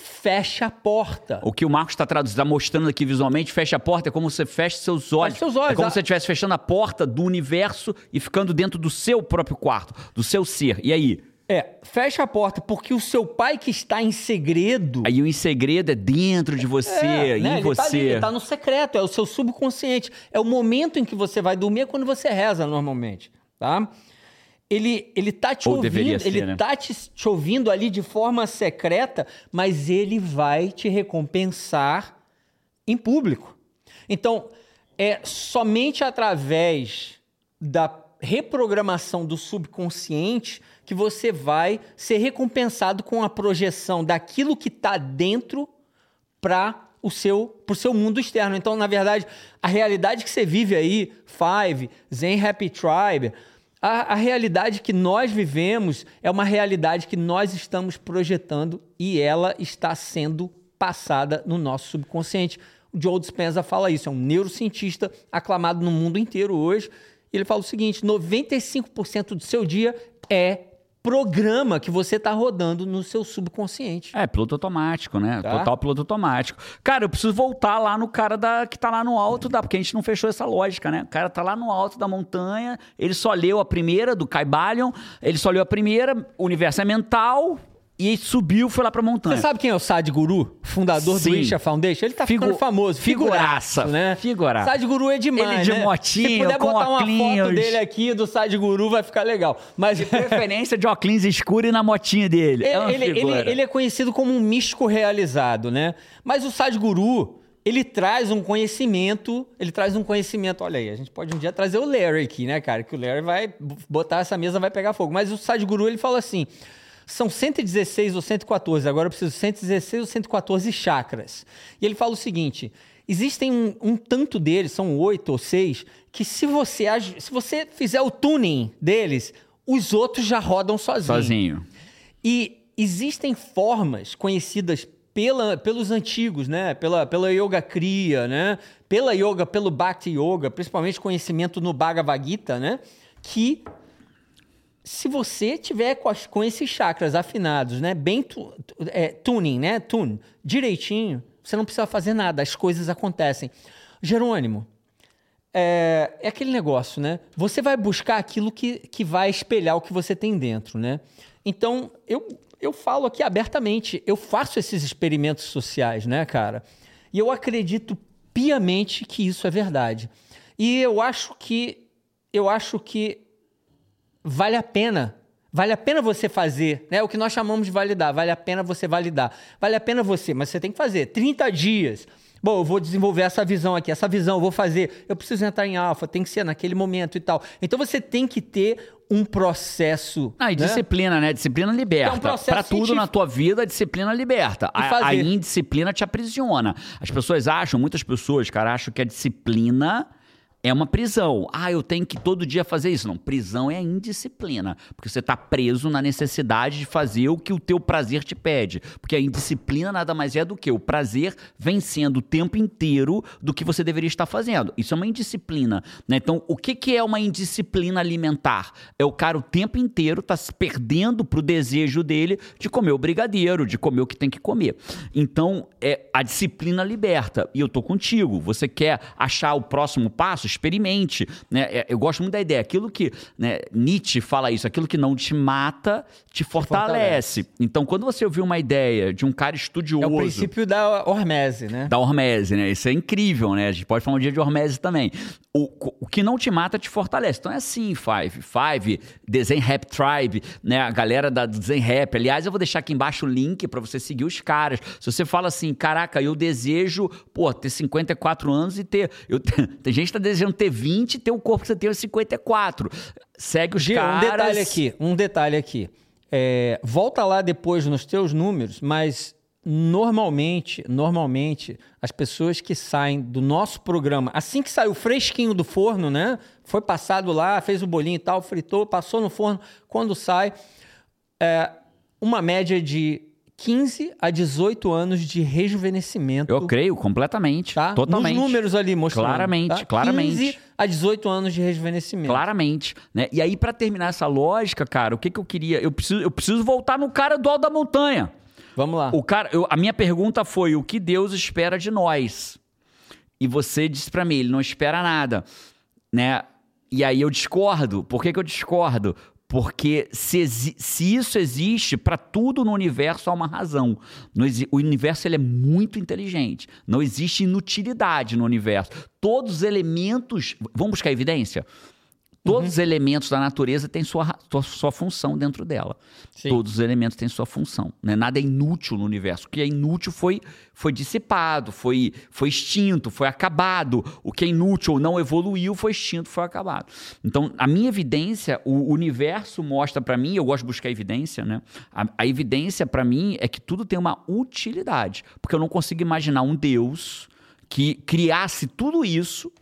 fecha a porta. O que o Marcos está traduzindo, tá mostrando aqui visualmente, fecha a porta, é como você fecha seus olhos. seus olhos, É como ah. se você estivesse fechando a porta do universo e ficando dentro do seu próprio quarto, do seu ser. E aí? É, fecha a porta, porque o seu pai que está em segredo. Aí o em segredo é dentro de você, É, em né? Ele você. tá ali, ele tá no secreto, é o seu subconsciente. É o momento em que você vai dormir, é quando você reza normalmente, tá? Ele, ele tá te Ou ouvindo, ser, ele né? tá te, te ouvindo ali de forma secreta, mas ele vai te recompensar em público. Então, é somente através da reprogramação do subconsciente que você vai ser recompensado com a projeção daquilo que está dentro para o seu, pro seu mundo externo. Então, na verdade, a realidade que você vive aí, Five, Zen Happy Tribe, a, a realidade que nós vivemos é uma realidade que nós estamos projetando e ela está sendo passada no nosso subconsciente. O Joe Dispenza fala isso, é um neurocientista aclamado no mundo inteiro hoje. Ele fala o seguinte: 95% do seu dia é programa que você está rodando no seu subconsciente. É, piloto automático, né? Tá. Total piloto automático. Cara, eu preciso voltar lá no cara da, que tá lá no alto da. Porque a gente não fechou essa lógica, né? O cara tá lá no alto da montanha, ele só leu a primeira do Caibalion, ele só leu a primeira, o universo é mental, e subiu, foi lá pra montanha. Você sabe quem é o Sadhguru, fundador Sim. do Isha Foundation? Ele tá Figu- ficando famoso, figuraça, figuraça, né? figuraça. Sadhguru é demais, Ele de né? motinho, Se puder botar uma foto dele aqui do Sadhguru vai ficar legal. Mas Preferência de óculos escuro e na motinha dele. é ele, ele- figura. ele- ele é conhecido como um místico realizado, né? Mas o Sadhguru, ele traz um conhecimento, ele traz um conhecimento, olha aí, a gente pode um dia trazer o Larry aqui, né, cara? Que o Larry vai botar essa mesa, vai pegar fogo. Mas o Sadhguru, ele fala assim, são 116 ou 114, agora eu preciso 116 ou 114 chakras. E ele fala o seguinte, existem um, um tanto deles, são oito ou seis, que se você, se você fizer o tuning deles, os outros já rodam sozinhos. Sozinho. E existem formas conhecidas pela, pelos antigos, né? Pela, pela Yoga Kriya, né? Pela yoga, pelo Bhakti Yoga, principalmente conhecimento no Bhagavad Gita, né? Que se você tiver com, as- com esses chakras afinados, né? Bem tu, é, tuning, né? Tune, direitinho, você não precisa fazer nada, as coisas acontecem. Jerônimo, é, é aquele negócio, né? Você vai buscar aquilo que, que vai espelhar o que você tem dentro, né? Então, eu, eu falo aqui abertamente, eu faço esses experimentos sociais, né, cara? E eu acredito piamente que isso é verdade. E eu acho que eu acho que vale a pena. Vale a pena você fazer, né? O que nós chamamos de validar. Vale a pena você validar. Vale a pena você, mas você tem que fazer 30 dias. Bom, eu vou desenvolver essa visão aqui, essa visão eu vou fazer. Eu preciso entrar em alfa, tem que ser naquele momento e tal. Então você tem que ter um processo. Ah, e né? disciplina, né? Disciplina liberta. É um processo pra tudo científico. na tua vida, a disciplina liberta. A, a indisciplina te aprisiona. As pessoas acham, muitas pessoas, cara, acham que a disciplina é uma prisão. Ah, eu tenho que todo dia fazer isso. Não, prisão é a indisciplina. Porque você tá preso na necessidade de fazer o que o teu prazer te pede. Porque a indisciplina nada mais é do que o prazer vencendo o tempo inteiro do que você deveria estar fazendo. Isso é uma indisciplina. Né? Então, o que, que é uma indisciplina alimentar? É o cara o tempo inteiro tá se perdendo pro desejo dele de comer o brigadeiro, de comer o que tem que comer. Então, é a disciplina liberta. E eu tô contigo. Você quer achar o próximo passo? Experimente. Né? É, Eu gosto muito da ideia. Aquilo que né, Nietzsche fala isso, aquilo que não te mata, te fortalece. Então, quando você ouvir uma ideia de um cara estudioso. É o princípio da hormese, né? Da Hormese, né? Isso é incrível, né? A gente pode falar um dia de Hormese também. O, o que não te mata te fortalece. Então é assim, Five. Five, Desenho Rap Tribe, né? A galera da Desenho Rap. Aliás, eu vou deixar aqui embaixo o link pra você seguir os caras. Se você fala assim, caraca, eu desejo, pô, ter 54 anos e ter. Eu, [LAUGHS] tem gente que tá desejando ter 20 e ter o corpo que você tem aos 54. Segue os Gê, caras. um detalhe aqui, um detalhe aqui. É, volta lá depois nos teus números, mas normalmente, normalmente, as pessoas que saem do nosso programa, assim que saiu fresquinho do forno, né? Foi passado lá, fez o bolinho e tal, fritou, passou no forno, quando sai, é, uma média de 15 a 18 anos de rejuvenescimento. Eu creio completamente. Tá? Totalmente. Nos números ali mostrando. Claramente, tá? claramente. 15 a 18 anos de rejuvenescimento. Claramente, né? E aí, pra terminar essa lógica, cara, o que que eu queria? Eu preciso, eu preciso voltar no cara do alto da montanha. Vamos lá. O cara, eu- a minha pergunta foi: o que Deus espera de nós? E você disse pra mim, ele não espera nada, né? E aí eu discordo. Por que, que eu discordo? Porque se, se isso existe, para tudo no universo há uma razão. O universo ele é muito inteligente. Não existe inutilidade no universo. Todos os elementos. Vamos buscar evidência? Todos os elementos da natureza têm sua, sua, sua função dentro dela. Sim. Todos os elementos têm sua função. Né? Nada é inútil no universo. O que é inútil foi, foi dissipado, foi, foi extinto, foi acabado. O que é inútil ou não evoluiu foi extinto, foi acabado. Então, a minha evidência, o universo mostra para mim, eu gosto de buscar evidência, né? A, a evidência para mim é que tudo tem uma utilidade. Porque eu não consigo imaginar um Deus que criasse tudo isso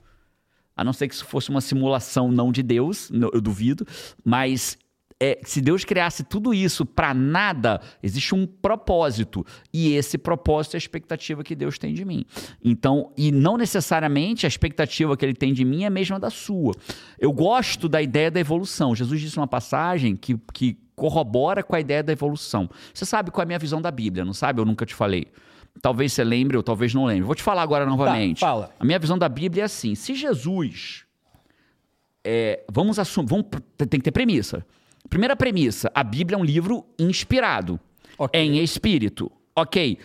a não ser que isso fosse uma simulação não de Deus, eu duvido, mas é, se Deus criasse tudo isso para nada, existe um propósito, e esse propósito é a expectativa que Deus tem de mim. Então, e não necessariamente a expectativa que ele tem de mim é a mesma da sua. Eu gosto da ideia da evolução. Jesus disse uma passagem que, que corrobora com a ideia da evolução. Você sabe qual é a minha visão da Bíblia, não sabe? Eu nunca te falei. Talvez você lembre ou talvez não lembre. Vou te falar agora novamente. fala. A minha visão da Bíblia é assim: se Jesus. é, vamos assumir. Vamos, tem que ter premissa. Primeira premissa: a Bíblia é um livro inspirado. Ok. Em espírito. Ok.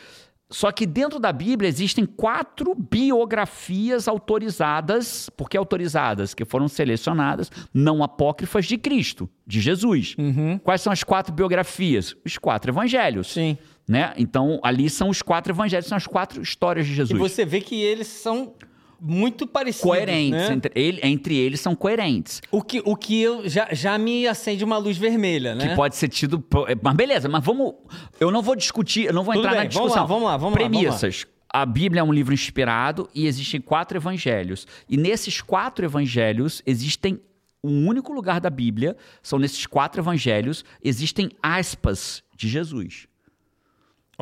Só que dentro da Bíblia existem quatro biografias autorizadas, por que autorizadas? Que foram selecionadas, não apócrifas de Cristo, de Jesus. Quais são as quatro biografias? Os quatro evangelhos. Sim. Né? Então, ali são os quatro evangelhos, são as quatro histórias de E Jesus. você vê que eles são muito parecidos. Coerentes. né? Entre, ele- entre eles são coerentes. O que, o que eu, já, já me acende uma luz vermelha, né? Que pode ser tido. é, Mas beleza, mas vamos. Eu não vou discutir, eu não vou Tudo entrar na bem, vamos discussão. lá, vamos lá, vamos lá, vamos lá. Premissas. A Bíblia é um livro inspirado e existem quatro evangelhos. E nesses quatro evangelhos existem um único lugar da Bíblia, são nesses quatro evangelhos, existem aspas de Jesus.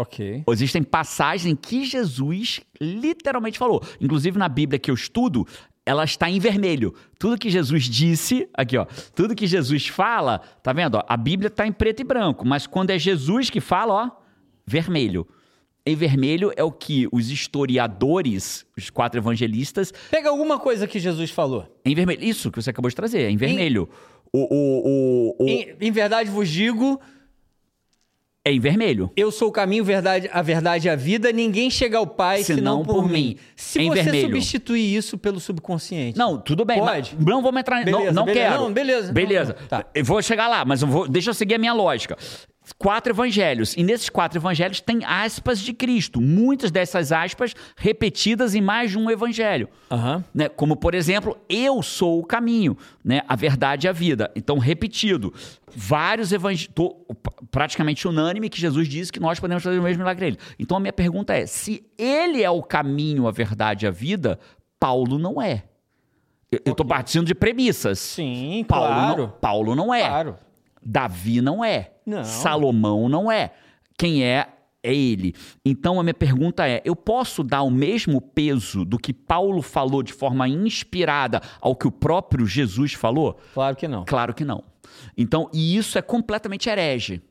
Ok. Existem passagens em que Jesus literalmente falou. Inclusive na Bíblia que eu estudo, ela está em vermelho. Tudo que Jesus disse, aqui ó, tudo que Jesus fala, tá vendo? ó? a Bíblia está em preto e branco, mas quando é Jesus que fala, ó, vermelho. Em vermelho é o que os historiadores, os quatro evangelistas, Pega alguma coisa que Jesus falou. em vermelho. Isso que você acabou de trazer, é em vermelho. O, o, o, o- Em, em verdade vos digo, É em vermelho. eu sou o caminho, verdade, a verdade e a vida. Ninguém chega ao Pai senão, Senão por, por mim. mim. Se Em você vermelho. substituir isso pelo subconsciente. Não, tudo bem. Pode. Não vamos entrar. Beleza, não, não beleza. quero. Não, beleza. Beleza. Não, tá. Eu vou chegar lá, mas vou, deixa eu seguir a minha lógica. Quatro evangelhos. E nesses quatro evangelhos tem aspas de Cristo. Muitas dessas aspas repetidas em mais de um evangelho. Aham. Né? Como, por exemplo, eu sou o caminho, né? a verdade e a vida. Então, repetido. Vários evangelhos, praticamente unânime, que Jesus disse que nós podemos fazer o mesmo milagre que ele. Então, a minha pergunta é: se ele é o caminho, a verdade e a vida, Paulo não é. Eu estou partindo de premissas. Sim, Paulo, claro. não, Paulo não é. Claro. Davi não é. Não. Salomão não é. Quem é, é ele. Então a minha pergunta é: eu posso dar o mesmo peso do que Paulo falou de forma inspirada ao que o próprio Jesus falou? Claro que não. Claro que não. Então, e isso é completamente herege.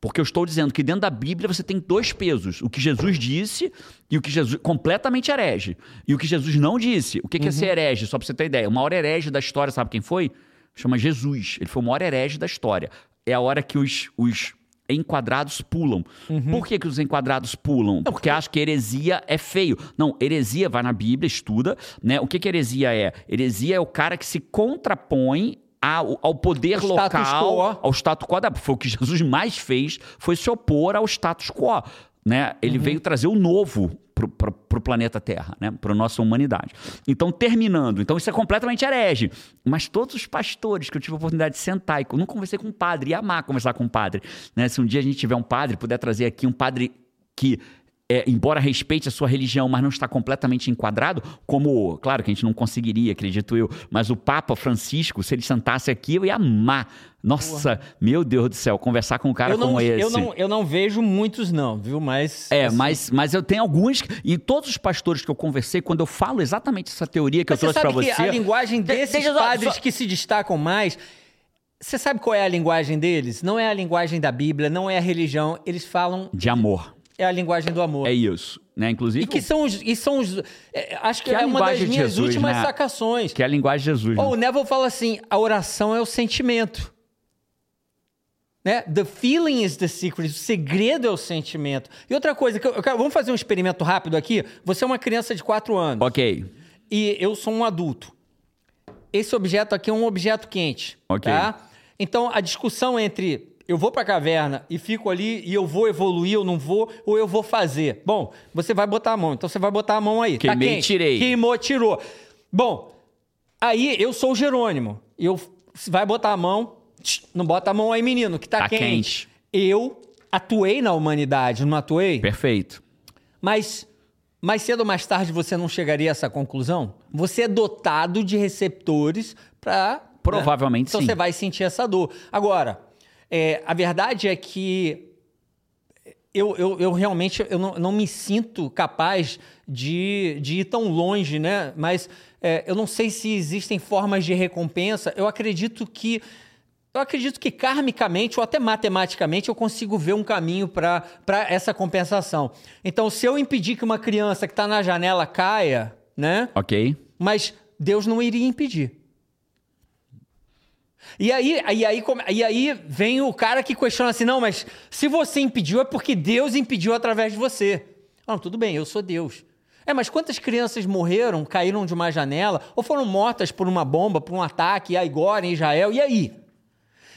Porque eu estou dizendo que dentro da Bíblia você tem dois pesos: o que Jesus disse e o que Jesus. completamente herege. E o que Jesus não disse. O que, que é ser herege? Só para você ter ideia. O maior herege da história, sabe quem foi? Chama Jesus. Ele foi o maior herege da história. É a hora que os, os enquadrados pulam. Por que, que os enquadrados pulam? Porque acham que heresia é feio. Não, heresia vai na Bíblia, estuda. Né? O que, que heresia é? Heresia é o cara que se contrapõe ao, ao poder status local, quo. ao status quo. Da, foi o que Jesus mais fez, foi se opor ao status quo. Né? Ele veio trazer o novo para o planeta Terra, né? para a nossa humanidade. Então, terminando, então isso é completamente herege. Mas todos os pastores que eu tive a oportunidade de sentar, e eu não conversei com um padre, ia amar conversar com um padre. Né? Se um dia a gente tiver um padre, puder trazer aqui um padre que é, embora respeite a sua religião, mas não está completamente enquadrado, como, claro que a gente não conseguiria, acredito eu, mas o Papa Francisco, se ele sentasse aqui, eu ia amar. Nossa, meu Deus do céu, conversar com um cara não, como esse. eu, não, eu não vejo muitos, não, viu? Mas. É, assim, mas, mas eu tenho alguns. E todos os pastores que eu conversei, quando eu falo exatamente essa teoria que Mas eu você trouxe que você. a linguagem De- desses só- padres só- que se destacam mais. Você sabe qual é a linguagem deles? Não é a linguagem da Bíblia, não é a religião. Eles falam. De amor. É a linguagem do amor. É isso. Né? Inclusive. E que são os. E são os é, acho que, Que é é uma das minhas Jesus, últimas né? sacações. Que é a linguagem de Jesus. né? Ou o Neville fala assim: a oração é o sentimento. Né? The feeling is the secret. O segredo é o sentimento. E outra coisa, que eu, eu quero- vamos fazer um experimento rápido aqui. Você é uma criança de 4 anos Ok. e eu sou um adulto. Esse objeto aqui é um objeto quente. Ok. Tá? Então a discussão entre eu vou para a caverna e fico ali e eu vou evoluir ou não vou, ou eu vou fazer. Bom, você vai botar a mão. Então você vai botar a mão aí. Queimei tá e quente. tirei. Queimou, tirou. Bom, aí eu sou o Jerônimo. Eu você vai botar a mão. Não bota a mão aí, menino, que tá, Tá quente. quente. Eu atuei na humanidade, não atuei? Perfeito. Mas mais cedo ou mais tarde você não chegaria a essa conclusão? Você é dotado de receptores para. Provavelmente Então sim. você vai sentir essa dor. Agora, é, a verdade é que eu, eu, eu realmente eu não, não me sinto capaz de, de ir tão longe, né? Mas é, eu não sei se existem formas de recompensa. Eu acredito que. Eu acredito que karmicamente ou até matematicamente eu consigo ver um caminho para essa compensação. Então, se eu impedir que uma criança que está na janela caia, né? Ok. Mas Deus não iria impedir. E aí, e, aí, e aí vem o cara que questiona assim: não, mas se você impediu é porque Deus impediu através de você. Não, tudo bem, eu sou Deus. É, mas quantas crianças morreram, caíram de uma janela, ou foram mortas por uma bomba, por um ataque, agora em Israel? E aí?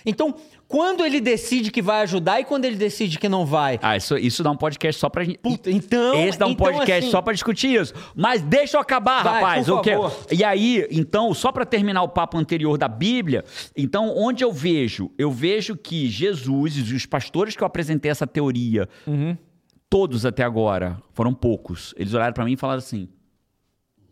Então, quando ele decide que vai ajudar e quando ele decide que não vai? Ah, isso, isso dá um podcast só pra gente. Puta, então. Esse dá um então, podcast assim, só pra discutir isso. Mas deixa eu acabar, Vai, rapaz. por o quê? favor. E aí, então, só pra terminar o papo anterior da Bíblia, então, onde eu vejo? Eu vejo que Jesus e os pastores que eu apresentei essa teoria, Uhum. todos até agora, foram poucos. Eles olharam pra mim e falaram assim: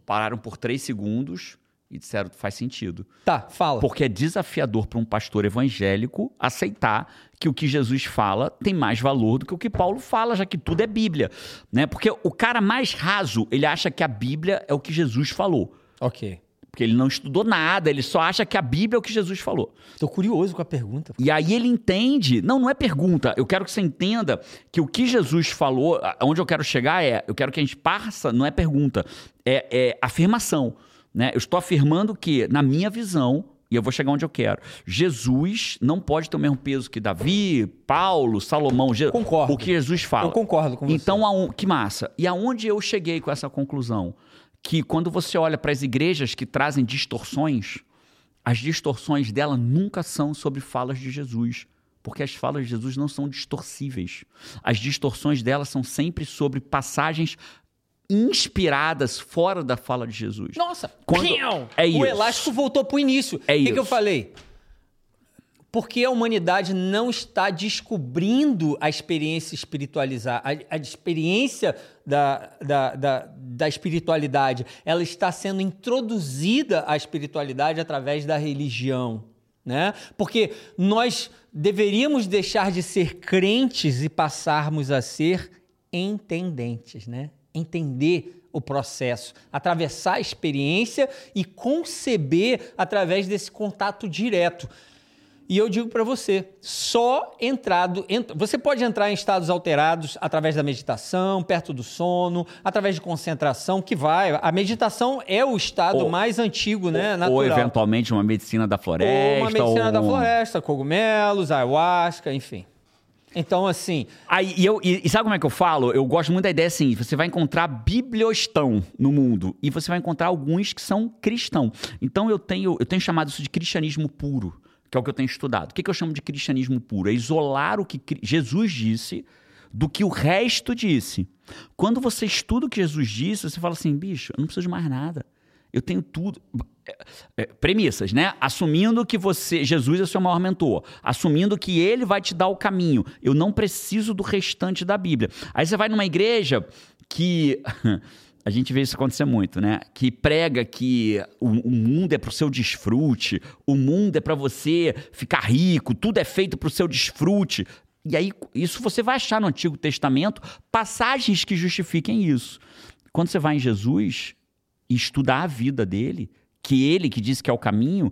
pararam por três segundos e disseram: faz sentido. Tá, fala. Porque é desafiador para um pastor evangélico aceitar que o que Jesus fala tem mais valor do que o que Paulo fala, já que tudo é Bíblia, né? Porque o cara mais raso, ele acha que a Bíblia é o que Jesus falou. Ok. Porque ele não estudou nada, ele só acha que a Bíblia é o que Jesus falou. Tô curioso com a pergunta. E aí ele entende. Não, não é pergunta. Eu quero que você entenda que o que Jesus falou, onde eu quero chegar é. Eu quero que a gente parça, não é pergunta, é, é afirmação. Né? Eu estou afirmando que, na minha visão, e eu vou chegar onde eu quero, Jesus não pode ter o mesmo peso que Davi, Paulo, Salomão. Je- Concordo. O que Jesus fala. Eu concordo com você. Então, aon- que massa. E aonde eu cheguei com essa conclusão? Que quando você olha para as igrejas que trazem distorções, as distorções dela nunca são sobre falas de Jesus. Porque as falas de Jesus não são distorcíveis. As distorções dela são sempre sobre passagens inspiradas fora da fala de Jesus. Nossa, Quando- pião! é o isso. elástico voltou pro início. É o que, que eu falei? Porque a humanidade não está descobrindo a experiência espiritualizar, a, a experiência da, da, da, da espiritualidade. Ela está sendo introduzida à espiritualidade através da religião. Né? Porque nós deveríamos deixar de ser crentes e passarmos a ser entendentes, né? Entender o processo, atravessar a experiência e conceber através desse contato direto. E eu digo para você, só entrado, ent- você pode entrar em estados alterados através da meditação, perto do sono, através de concentração, que vai. A meditação é o estado Ou- mais antigo, né? Natural. Ou eventualmente uma medicina da floresta. Ou uma medicina da ou- um floresta, cogumelos, ayahuasca, enfim. Então, assim, Aí, e, eu, e, e sabe como é que eu falo? Eu gosto muito da ideia assim: você vai encontrar bibliostão no mundo e você vai encontrar alguns que são cristão. Então eu tenho, eu tenho chamado isso de cristianismo puro, que é o que eu tenho estudado. O que, que eu chamo de cristianismo puro? É isolar o que Jesus disse do que o resto disse. Quando você estuda o que Jesus disse, você fala assim, bicho, eu não preciso de mais nada. Eu tenho tudo. É, premissas, né? Assumindo que você, Jesus é o seu maior mentor, assumindo que ele vai te dar o caminho. Eu não preciso do restante da Bíblia. Aí você vai numa igreja que [LAUGHS] a gente vê isso acontecer muito, né? Que prega que o, o mundo é pro seu desfrute, o mundo é para você ficar rico, tudo é feito pro seu desfrute. E aí, isso você vai achar no Antigo Testamento passagens que justifiquem isso. Quando você vai em Jesus e estudar a vida dele, que ele que disse que é o caminho,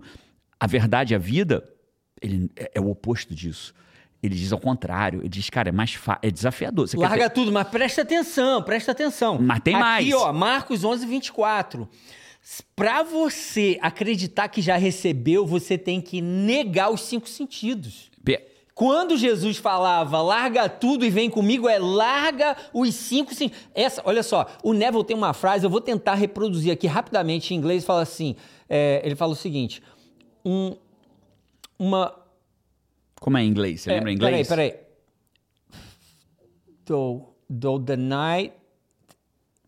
a verdade e a vida, ele é, é o oposto disso. Ele diz ao contrário, ele diz, cara, é mais fa- é desafiador. Você quer larga tudo, mas presta atenção, presta atenção. Mas tem Aqui, mais. ó, Marcos 11, 24. Para você acreditar que já recebeu, você tem que negar os cinco sentidos. Pe- Quando Jesus falava, larga tudo e vem comigo, é larga os cinco. Sim. Essa, olha só, o Neville tem uma frase, eu vou tentar reproduzir aqui rapidamente em inglês. Fala assim: é, ele fala o seguinte, um, uma. Como é em inglês? Você é, lembra em inglês? Peraí, peraí. Though, though deny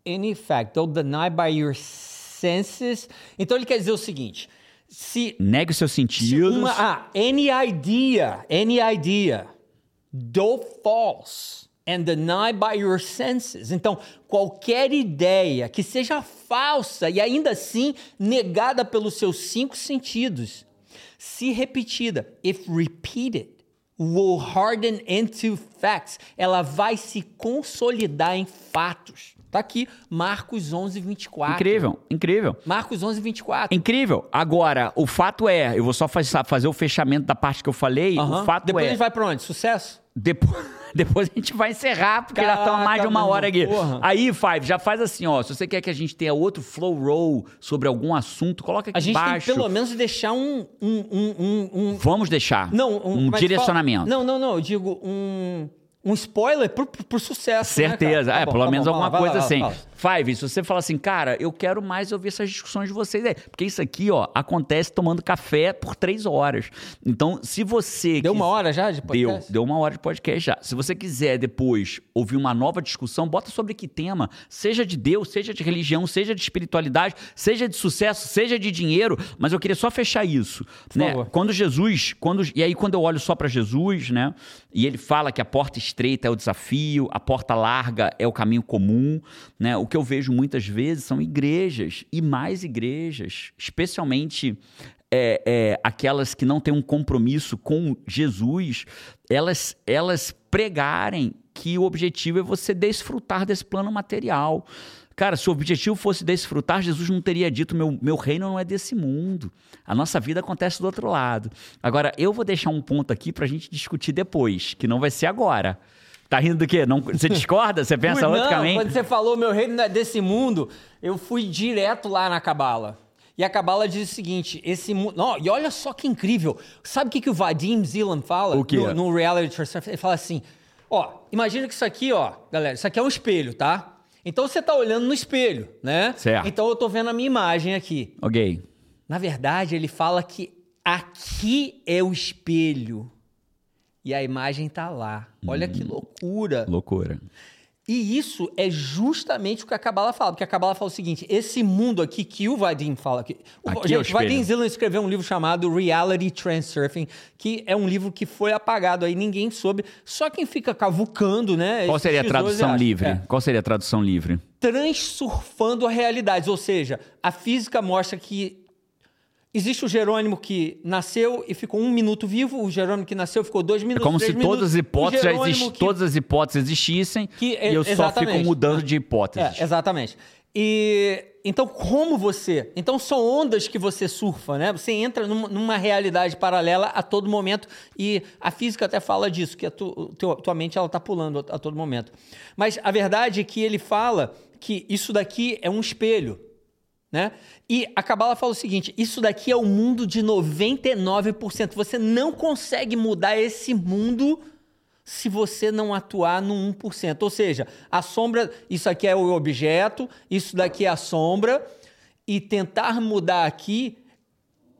any fact, though deny by your senses. Então ele quer dizer o seguinte se negue os seus sentidos. Uma, ah, any idea, any idea, though false and denied by your senses. Então, qualquer ideia que seja falsa e ainda assim negada pelos seus cinco sentidos, se repetida, if repeated, will harden into facts. Ela vai se consolidar em fatos. Tá aqui, Marcos 11, 24. Incrível, incrível. Marcos 11, 24. Incrível. Agora, o fato é, eu vou só fazer o fechamento da parte que eu falei. O fato Depois é. Depois a gente vai pra onde? Sucesso? Depois. [LAUGHS] Depois a gente vai encerrar, porque Caraca, já estamos mais de uma hora aqui. Porra. Aí, Five, já faz assim, ó. Se você quer que a gente tenha outro flow roll sobre algum assunto, coloca aqui a gente embaixo. Tem pelo menos deixar um. um, um, um, um... Vamos deixar. Não, um, um direcionamento. Não, não, não. Eu digo um um spoiler por, por sucesso. Né, Certeza. Né, é, tá pelo tá menos bom, alguma coisa lá, assim. Lá, Five, se você fala assim, cara, eu quero mais ouvir essas discussões de vocês aí. Porque isso aqui, ó, acontece tomando café por três horas. Então, se você. Deu quis... uma hora já de podcast? Deu, deu uma hora de podcast já. Se você quiser depois ouvir uma nova discussão, bota sobre que tema. Seja de Deus, seja de religião, seja de espiritualidade, seja de sucesso, seja de dinheiro. Mas eu queria só fechar isso. Por né? Favor. Quando Jesus. Quando, e aí, quando eu olho só para Jesus, né? E ele fala que a porta estreita é o desafio, a porta larga é o caminho comum, né? O que eu vejo muitas vezes são igrejas e mais igrejas, especialmente é, é, aquelas que não têm um compromisso com Jesus, elas, elas pregarem que o objetivo é você desfrutar desse plano material. Cara, se o objetivo fosse desfrutar, Jesus não teria dito: meu, meu reino não é desse mundo. A nossa vida acontece do outro lado. Agora, eu vou deixar um ponto aqui para a gente discutir depois, que não vai ser agora. Tá rindo do quê? Não, você [LAUGHS] discorda? Você pensa não, outro caminho? Quando você falou meu reino não é desse mundo, eu fui direto lá na Cabala. E a Cabala diz o seguinte: esse mundo. E olha só que incrível. Sabe o que, que o Vadim Zilan fala o quê? No, no Reality? Ele fala assim: ó, imagina que isso aqui, ó, galera, isso aqui é um espelho, tá? Então você tá olhando no espelho, né? Certo. Então eu tô vendo a minha imagem aqui. Ok. Na verdade, ele fala que aqui é o espelho e a imagem está lá. Olha hum, que loucura. Loucura. E isso é justamente o que a Kabbalah fala, porque a Kabbalah fala o seguinte: esse mundo aqui que o Vadim fala. Que, o, aqui gente, é o Vadim Zillan escreveu um livro chamado Reality Transurfing, que é um livro que foi apagado aí, ninguém soube. Só quem fica cavucando, né? Qual seria a tradução livre? É. Qual seria a tradução livre? Transurfando a realidade, ou seja, a física mostra que Existe o Jerônimo que nasceu e ficou um minuto vivo, o Jerônimo que nasceu ficou dois minutos. É como se todas as hipóteses já exist... que... todas as hipóteses existissem que, e eu só fico mudando de hipóteses. É, exatamente. E então como você? Então são ondas que você surfa, né? Você entra numa, numa realidade paralela a todo momento e a física até fala disso, que a tu, tua mente ela tá pulando a, a todo momento. Mas a verdade é que ele fala que isso daqui é um espelho. Né? E a Cabala fala o seguinte: isso daqui é o mundo de 99%. Você não consegue mudar esse mundo se você não atuar no 1%. Ou seja, a sombra, isso aqui é o objeto, isso daqui é a sombra, e tentar mudar aqui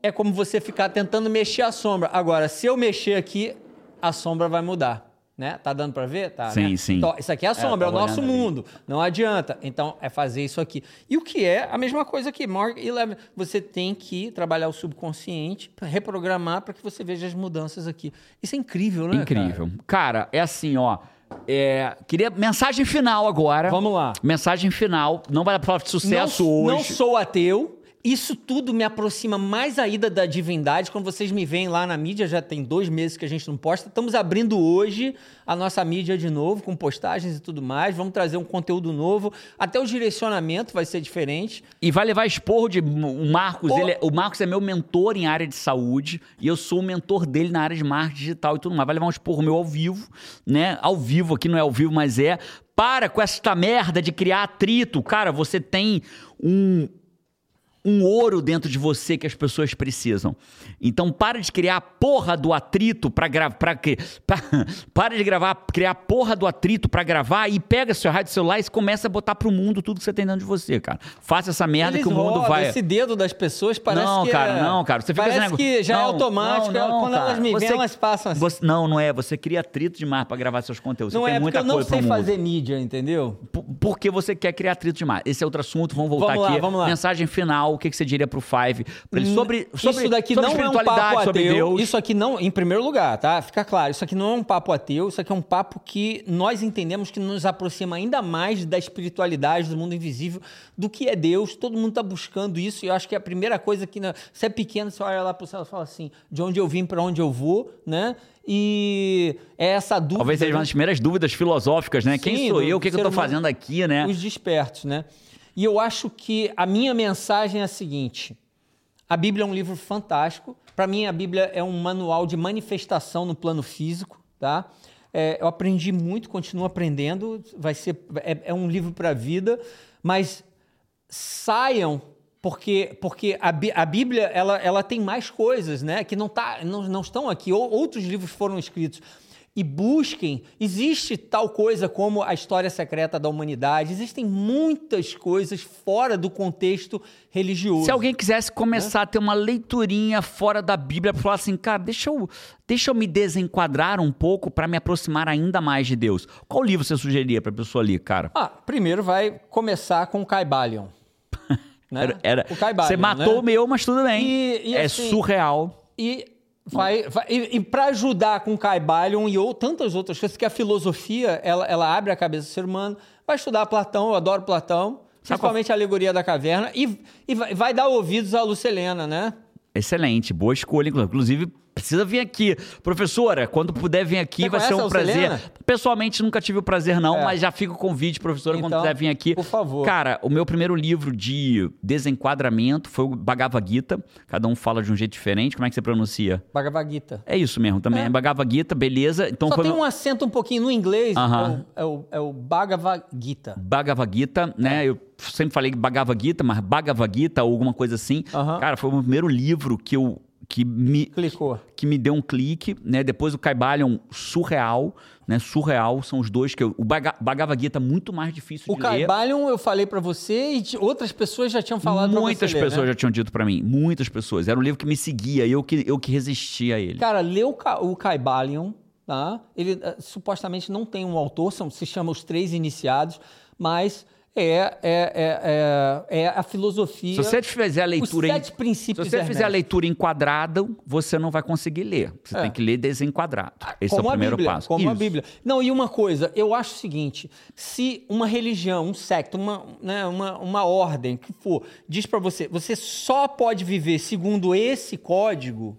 é como você ficar tentando mexer a sombra. Agora, se eu mexer aqui, a sombra vai mudar né? Tá dando para ver? Tá, sim, né? sim. Então, isso aqui é a sombra, é, é o nosso mundo. Ali. Não adianta. Então, é fazer isso aqui. E o que é a mesma coisa que Mark Eleven. Você tem que trabalhar o subconsciente, reprogramar para que você veja as mudanças aqui. Isso é incrível, né? Incrível. Cara, cara é assim, ó. É, queria mensagem final agora. Vamos lá. Mensagem final. Não vai falar de sucesso não, hoje. Não sou ateu. Isso tudo me aproxima mais ainda da divindade. Quando vocês me veem lá na mídia, já tem dois meses que a gente não posta. Estamos abrindo hoje a nossa mídia de novo, com postagens e tudo mais. Vamos trazer um conteúdo novo. Até o direcionamento vai ser diferente. E vai levar esporro de o Marcos. Ele é, o Marcos é meu mentor em área de saúde e eu sou o mentor dele na área de marketing digital e tudo mais. Vai levar um esporro meu ao vivo, né? Ao vivo, aqui não é ao vivo, mas é. Para com esta merda de criar atrito. Cara, você tem um um ouro dentro de você que as pessoas precisam. Então para de criar a porra do atrito para gravar, para [LAUGHS] para de gravar, criar a porra do atrito para gravar e pega seu rádio celular e começa a botar pro mundo tudo que você tem dentro de você, cara. Faça essa merda Eles que o mundo rodam, vai. Esse dedo das pessoas parece não, que cara, é... não, cara. Você fica parece dizendo- que já é Não, automático. não, não, Quando cara. elas me Você- veem, elas passam assim. Você- não, não é. Você cria atrito demais para gravar seus conteúdos. não você é porque eu não sei fazer mídia, entendeu? P- Porque você quer criar atrito demais. Esse é outro assunto, vamos voltar Vamos lá, aqui. vamos lá. Mensagem final, o que que você diria pro Five? Pra ele sobre, sobre, isso daqui sobre não é um papo sobre ateu. Deus. Isso aqui não, em primeiro lugar, tá? Fica claro, isso aqui não é um papo ateu, isso aqui é um papo que nós entendemos que nos aproxima ainda mais da espiritualidade, do mundo invisível, do que é Deus. Todo mundo está buscando isso e eu acho que é a primeira coisa que né, você é pequeno, você olha lá para o céu e fala assim, de onde eu vim para onde eu vou, né? E é essa dúvida. Talvez seja uma das primeiras dúvidas filosóficas, né? Quem Sim, sou do- eu? O que, que eu humano. fazendo aqui, né? Os despertos, né? E eu acho que a minha mensagem é a seguinte: a Bíblia é um livro fantástico. Para mim, a Bíblia é um manual de manifestação no plano físico, tá? É, eu aprendi muito, continuo aprendendo. Vai ser é, é um livro para a vida, mas saiam porque porque a, a Bíblia ela, ela tem mais coisas, né? Que não tá não, não estão aqui. Ou, outros livros foram escritos e busquem. Existe tal coisa como a história secreta da humanidade. Existem muitas coisas fora do contexto religioso. Se alguém quisesse começar a ter uma leiturinha fora da Bíblia para falar assim, cara, deixa eu, deixa eu me desenquadrar um pouco para me aproximar ainda mais de Deus. Qual livro você sugeriria para pessoa ali, cara? Ah, primeiro vai começar com o Caibalion. [LAUGHS] né? Era, era- o Caibalion, você matou né? o meu, mas tudo bem. E- e é assim- surreal. E vai, vai- e, para ajudar com Caibalion e ou, tantas outras coisas, que a filosofia ela, ela abre a cabeça do ser humano, vai estudar Platão, eu adoro Platão, principalmente a alegoria da caverna, e, e vai, vai dar ouvidos à Lucelena, né? Excelente, boa escolha. Inclusive, precisa vir aqui. Professora, quando puder vir aqui, Você vai ser um prazer. Selena? Pessoalmente, nunca tive o prazer, não, É. mas já fica o convite, professora, quando Então, puder vir aqui. por favor. Cara, o meu primeiro livro de desenquadramento foi o Bhagavad Gita. Cada um fala de um jeito diferente. Como é que você pronuncia? Bhagavad Gita. É isso mesmo também. É. É. Bhagavad Gita, beleza. Então Só tem um acento um pouquinho no inglês, Aham. é, o, é, o, é o Bhagavad Gita. Bhagavad Gita, né? Eu sempre falei Bhagavad Gita, mas Bhagavad Gita ou alguma coisa assim. Aham. Cara, foi o meu primeiro livro que eu que me Clicou. que me deu um clique, né? Depois o Caibalion surreal, né? Surreal são os dois que eu, o Baga- Bhagavad Gita é muito mais difícil O de ler. Caibalion eu falei pra você e outras pessoas já tinham falado Muitas você ler, pessoas né? já tinham dito pra mim, muitas pessoas. Era um livro que me seguia, eu que eu que resistia a ele. Cara, lê o, Ca- o Caibalion, tá? Ele eh, supostamente não tem um autor, são, se chama Os Três Iniciados, mas é, é, é, é, é a filosofia. Se você fizer a leitura os em- sete princípios Se você fizer a leitura enquadrada, você não vai conseguir ler. Você É. tem que ler desenquadrado. Esse como é o primeiro a Bíblia, passo. Como a Isso. Bíblia. Não, e uma coisa, eu acho o seguinte: se uma religião, um secto, uma, né, uma, uma ordem que for, diz pra você, você só pode viver segundo esse código,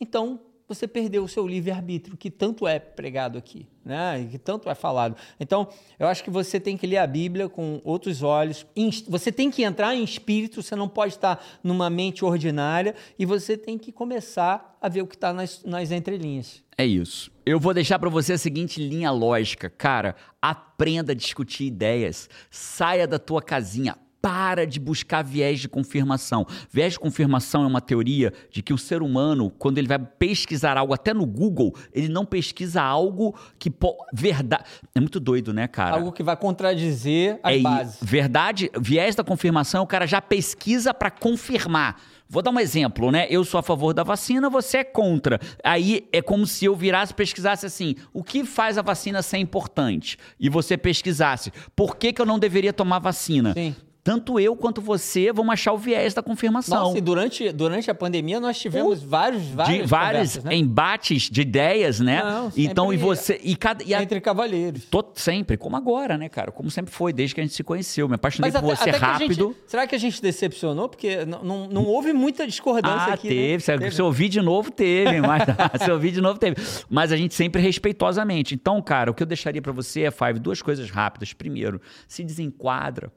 então você perdeu o seu livre-arbítrio, que tanto é pregado aqui, né? Que tanto é falado. Então, eu acho que você tem que ler a Bíblia com outros olhos. Você tem que entrar em espírito, você não pode estar numa mente ordinária, e você tem que começar a ver o que está nas, nas entrelinhas. É isso. Eu vou deixar pra você a seguinte linha lógica. Cara, aprenda a discutir ideias. Saia da tua casinha. Para de buscar viés de confirmação. Viés de confirmação é uma teoria de que o ser humano, quando ele vai pesquisar algo, até no Google, ele não pesquisa algo que. po- Verdade. É muito doido, né, cara? Algo que vai contradizer as É bases. verdade, viés da confirmação, o cara já pesquisa para confirmar. Vou dar um exemplo, né? Eu sou a favor da vacina, você é contra. Aí é como se eu virasse e pesquisasse assim: o que faz a vacina ser importante? E você pesquisasse: por que, que eu não deveria tomar vacina? Sim. Tanto eu quanto você vamos achar o viés da confirmação. Nossa, e durante, durante a pandemia nós tivemos vários, várias de vários né? embates de ideias, né? Não, então, e você. E cada, e a- Entre cavalheiros. Tô sempre, como agora, né, cara? Como sempre foi, desde que a gente se conheceu. Me apaixonei por você que a rápido. gente- será que a gente decepcionou? Porque não, não, não houve muita discordância Ah, aqui. né? teve. Se, se ouvir de novo, teve. Mas, [LAUGHS] se ouvir de novo, teve. Mas a gente sempre respeitosamente. Então, cara, o que eu deixaria pra você é, Five, duas coisas rápidas. Primeiro, se desenquadra.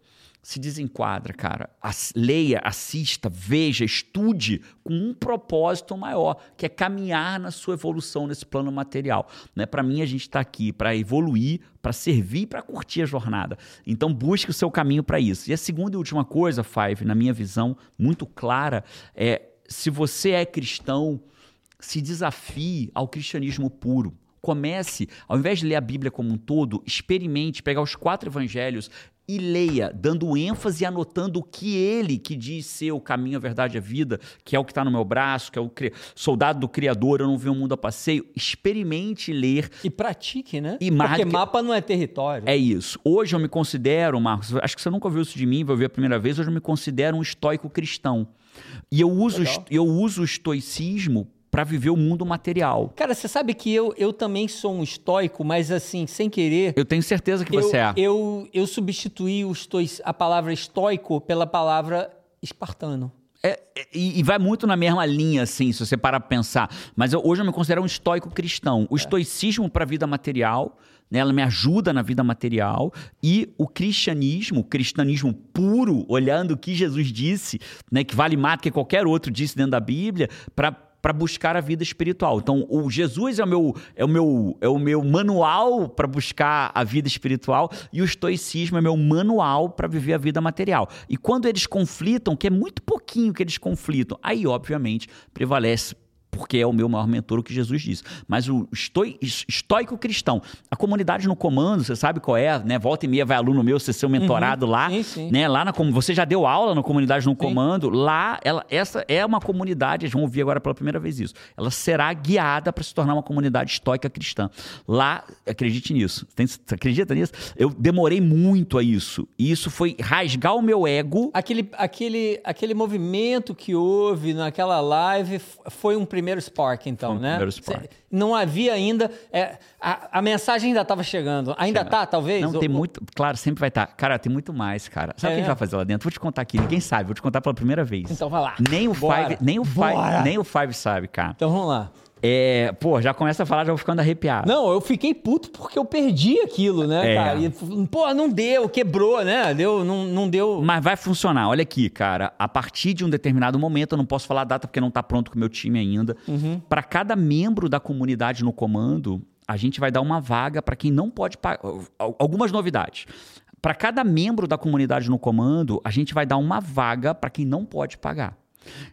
Se desenquadra, cara. As, leia, assista, veja, estude com um propósito maior, que é caminhar na sua evolução nesse plano material. Né? Para mim, a gente está aqui para evoluir, para servir, para curtir a jornada. Então, busque o seu caminho para isso. E a segunda e última coisa, Five, na minha visão muito clara, é se você é cristão, se desafie ao cristianismo puro comece, ao invés de ler a Bíblia como um todo, experimente pegar os quatro evangelhos e leia, dando ênfase e anotando o que ele, que diz ser o caminho, a verdade e a vida, que é o que está no meu braço, que é o soldado do Criador, eu não vi o mundo a passeio, experimente ler. E pratique, né? E Porque mapa não é território. É isso. Hoje eu me considero, Marcos, acho que você nunca ouviu isso de mim, vai ouvir a primeira vez, hoje eu me considero um estoico cristão. E eu uso, eu uso o estoicismo para viver o mundo material. Cara, você sabe que eu, eu também sou um estoico, mas assim, sem querer. Eu tenho certeza que eu, você é. Eu, eu substituí o estoi, a palavra estoico pela palavra espartano. É, é, e, e, vai muito na mesma linha, assim, se você parar para pensar. Mas eu, hoje eu me considero um estoico cristão. O é. estoicismo para a vida material, né, ela me ajuda na vida material. E o cristianismo, o cristianismo puro, olhando o que Jesus disse, né, que vale mais do que qualquer outro disse dentro da Bíblia, para para buscar a vida espiritual. Então, o Jesus é o meu, é o meu, é o meu manual para buscar a vida espiritual e o estoicismo é meu manual para viver a vida material. E quando eles conflitam, que é muito pouquinho que eles conflitam, aí, obviamente, prevalece porque é o meu maior mentor, o que Jesus disse. Mas o estoi, estoico cristão, a comunidade no comando, você sabe qual é, né? Volta e meia vai aluno meu ser seu mentorado uhum. lá, sim, sim. né? Lá na você já deu aula na comunidade no sim. comando, lá ela, essa é uma comunidade, eles vão ouvir agora pela primeira vez isso. Ela será guiada para se tornar uma comunidade estoica cristã. Lá, acredite nisso. Tem, você acredita nisso? Eu demorei muito a isso. E isso foi rasgar o meu ego. Aquele, aquele, aquele movimento que houve naquela live foi um primeiro primeiro Spark, então, Foi né? Primeiro Spark. Não havia ainda. É, a, a, mensagem ainda estava chegando. Ainda Chega. tá, talvez? Não, tem muito. Claro, sempre vai estar. Tá. Cara, tem muito mais, cara. Sabe o é. que a gente vai fazer lá dentro? Vou te contar aqui. Ninguém sabe. Vou te contar pela primeira vez. Então vai lá. Nem o Bora. Five, nem o Five, nem o Five sabe, cara. Então vamos lá. É, pô, já começa a falar, já vou ficando arrepiado. Não, eu fiquei puto porque eu perdi aquilo, né, é. cara? E, pô, não deu, quebrou, né? Deu, não, não deu. Mas vai funcionar. Olha aqui, cara. A partir de um determinado momento, eu não posso falar a data porque não tá pronto com o meu time ainda. Uhum. Para cada membro da comunidade no comando, a gente vai dar uma vaga para quem não pode pagar. Algumas novidades. Para cada membro da comunidade no comando, a gente vai dar uma vaga para quem não pode pagar.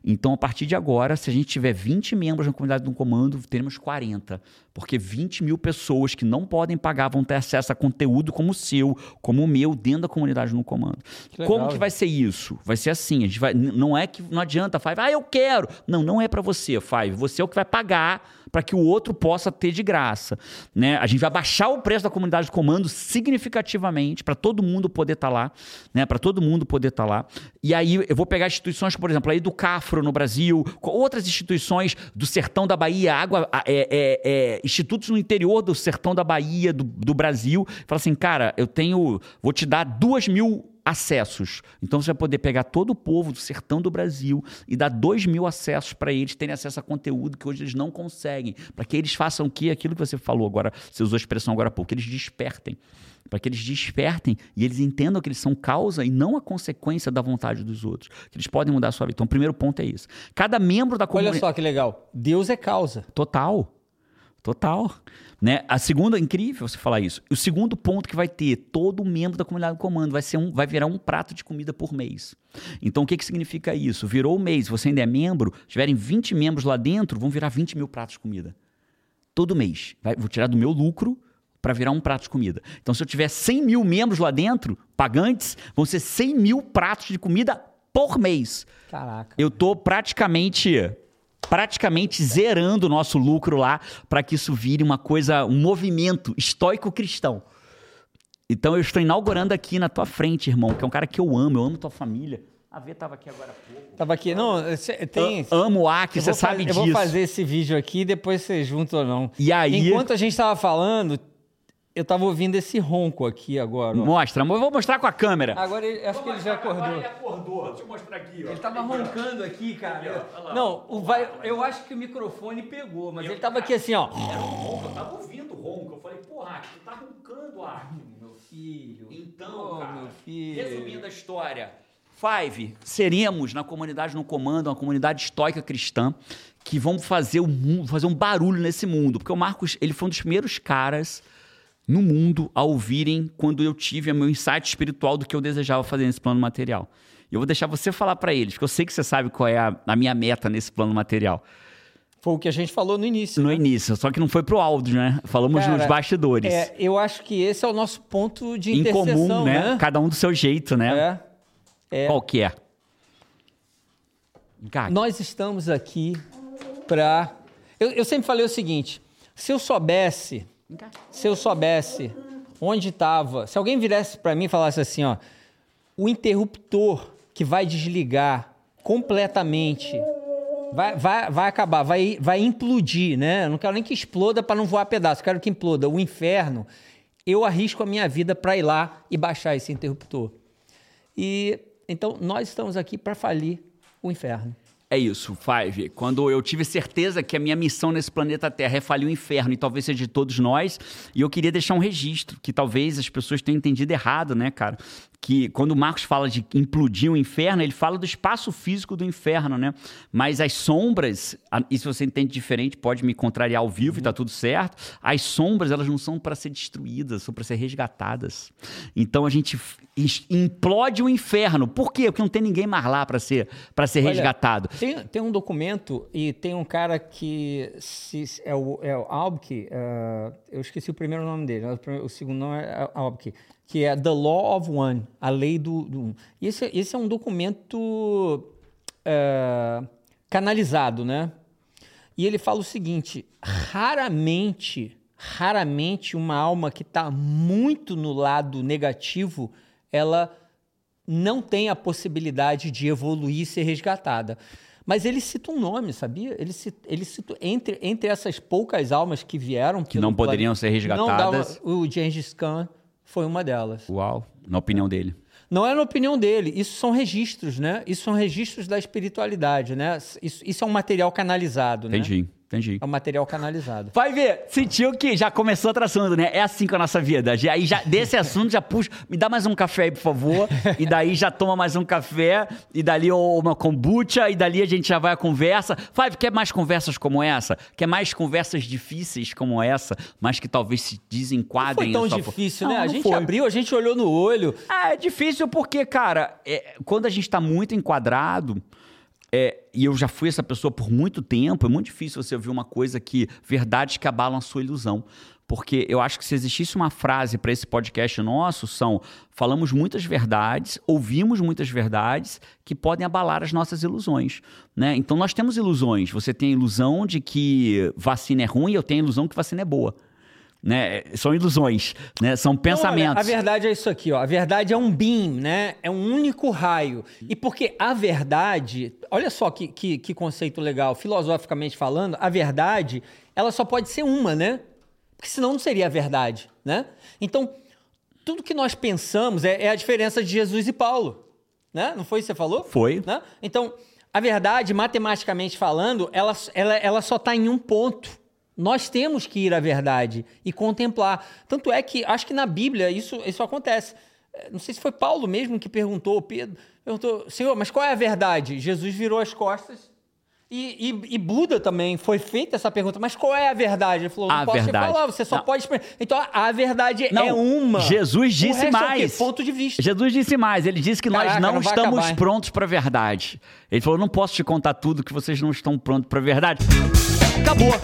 Então, a partir de agora, se a gente tiver 20 membros na comunidade do comando, teremos 40. Porque 20 mil pessoas que não podem pagar vão ter acesso a conteúdo como o seu, como o meu, dentro da comunidade no comando. Que como que vai ser isso? Vai ser assim, a gente vai, não é que não adianta, Five, ah, eu quero. Não, não é para você, Five. Você é o que vai pagar para que o outro possa ter de graça. Né? A gente vai baixar o preço da comunidade de comando significativamente para todo mundo poder estar tá lá, né? para todo mundo poder estar tá lá. E aí eu vou pegar instituições, por exemplo, aí do Cafro no Brasil, outras instituições do sertão da Bahia, água, é, é, é, institutos no interior do sertão da Bahia, do, do Brasil. Fala assim, cara, eu tenho, vou te dar duas mil acessos. Então você vai poder pegar todo o povo do sertão do Brasil e dar dois mil acessos para eles terem acesso a conteúdo que hoje eles não conseguem. Para que eles façam o que? Aquilo que você falou agora, você usou a expressão agora há pouco, que eles despertem. Para que eles despertem e eles entendam que eles são causa e não a consequência da vontade dos outros. Que eles podem mudar a sua vida. Então, o primeiro ponto é isso. Cada membro da comunidade. Olha só que legal. Deus é causa. Total. Total. Né? A segunda, incrível você falar isso. O segundo ponto que vai ter, todo membro da comunidade do comando vai, ser um, vai virar um prato de comida por mês. Então, o que, que significa isso? Virou o mês, você ainda é membro, tiverem 20 membros lá dentro, vão virar 20 mil pratos de comida. Todo mês. Vai, vou tirar do meu lucro para virar um prato de comida. Então, se eu tiver 100 mil membros lá dentro, pagantes, vão ser 100 mil pratos de comida por mês. Caraca. Eu tô praticamente praticamente zerando o nosso lucro lá para que isso vire uma coisa, um movimento estoico cristão. Então eu estou inaugurando aqui na tua frente, irmão, que é um cara que eu amo, eu amo tua família. A V estava aqui agora há pouco. Tava aqui, não, tem. Eu amo o Aki, você sabe disso. Eu vou fazer esse vídeo aqui e depois você junta ou não. E aí. Enquanto a gente estava falando, eu tava ouvindo esse ronco aqui agora. Ó. Mostra, eu vou mostrar com a câmera. Agora ele, acho vou que ele já acordou. Agora ele acordou. Deixa eu mostrar aqui, ó. Ele tava roncando aqui, cara. Aqui, não, o vai, eu acho que o microfone pegou, mas eu, ele tava aqui assim, ó. Era um ronco, eu tava ouvindo o ronco. Eu falei, porra, tu tá roncando Arthur. Meu filho. Então, Oh, cara, meu filho. resumindo a história, Five, seríamos na comunidade no comando, uma comunidade estoica cristã, que vamos fazer, o mundo, fazer um barulho nesse mundo. Porque o Marcos, ele foi um dos primeiros caras no mundo a ouvirem quando eu tive o meu insight espiritual do que eu desejava fazer nesse plano material. E eu vou deixar você falar para eles, porque eu sei que você sabe qual é a, a minha meta nesse plano material. Foi o que a gente falou no início. No né? início, só que não foi pro áudio, né? Falamos Cara, nos bastidores. É, eu acho que esse é o nosso ponto de em comum, né? Cada um do seu jeito, né? É. É. Qual que é? Nós estamos aqui para. Eu, eu sempre falei o seguinte: se eu soubesse, se eu soubesse onde estava, se alguém virasse para mim e falasse assim, ó, o interruptor que vai desligar completamente, vai, vai, vai acabar, vai, vai implodir, né? Eu não quero nem que exploda para não voar pedaço, quero que imploda. O inferno, eu arrisco a minha vida para ir lá e baixar esse interruptor. E então nós estamos aqui para falir o inferno. É isso, Five. Quando eu tive certeza que a minha missão nesse planeta Terra é falir o inferno, e talvez seja de todos nós, e eu queria deixar um registro, que talvez as pessoas tenham entendido errado, né, cara? Que quando o Marcos fala de implodir o inferno, ele fala do espaço físico do inferno, né? Mas as sombras, e se você entende diferente, pode me contrariar ao vivo e tá tudo certo. As sombras, elas não são para ser destruídas, são para ser resgatadas. Então a gente implode o inferno. Por quê? Porque não tem ninguém mais lá para ser, pra ser Olha, resgatado. Tem, tem um documento e tem um cara que se, é o, é o eh, eu esqueci o primeiro nome dele, o, segundo nome é Albke, que é The Law of One, a lei do, do um. Esse, esse é um documento eh, canalizado, né? E ele fala o seguinte: raramente, raramente uma alma que está muito no lado negativo, ela não tem a possibilidade de evoluir e ser resgatada. Mas ele cita um nome, sabia? Ele cita, ele cita entre, entre essas poucas almas que vieram... Que não poderiam ser resgatadas. Dava, o Gengis Khan foi uma delas. Uau, na opinião dele. Não é na opinião dele, isso são registros, né? Isso são registros da espiritualidade, né? Isso, isso é um material canalizado, né? Entendi, entendi. É um material canalizado. Vai ver, sentiu que já começou outro assunto, né? É assim com a nossa vida. Já, aí já, desse assunto já puxa, me dá mais um café aí, por favor. e daí já toma mais um café, e dali uma kombucha, e dali a gente já vai à conversa. Five, quer mais conversas como essa? Quer mais conversas difíceis como essa, mas que talvez se Não desenquadrem foi tão difícil, Não, né? A não gente foi. abriu, a gente olhou no olho. Ah, é difícil porque, cara, é, quando a gente tá muito enquadrado, é, e eu já fui essa pessoa por muito tempo, é muito difícil você ouvir uma coisa que. verdades que abalam a sua ilusão. Porque eu acho que se existisse uma frase para esse podcast nosso, são: falamos muitas verdades, ouvimos muitas verdades que podem abalar as nossas ilusões. Né? Então nós temos ilusões. Você tem a ilusão de que vacina é ruim, eu tenho a ilusão que vacina é boa. Né? São ilusões, né? são pensamentos. Olha, a verdade é isso aqui, ó. A verdade é um beam, né? É um único raio. E porque a verdade, olha só que, que, que conceito legal, filosoficamente falando, a verdade, ela só pode ser uma, né? Porque senão não seria a verdade, né? Então, tudo que nós pensamos é, é a diferença de Jesus e Paulo, né? Não foi isso que você falou? Foi. Né? Então, a verdade, matematicamente falando, ela, ela, ela só está em um ponto. Nós temos que ir à verdade e contemplar. Tanto é que, acho que na Bíblia isso, isso acontece. Eh, Não sei se foi Paulo mesmo que perguntou, Pedro, perguntou, Senhor, mas qual é a verdade? Jesus virou as costas. E, e- e Buda também foi feita essa pergunta, mas qual é a verdade? Ele falou, não A posso te verdade. falar, você só Não. pode... Então, a verdade Não, é uma. Jesus disse é mais. Ponto de vista. Jesus disse mais. Ele disse que Caraca, nós não, não estamos acabar, prontos para a verdade. Ele falou: não posso te contar tudo que vocês não estão prontos para a verdade. Acabou.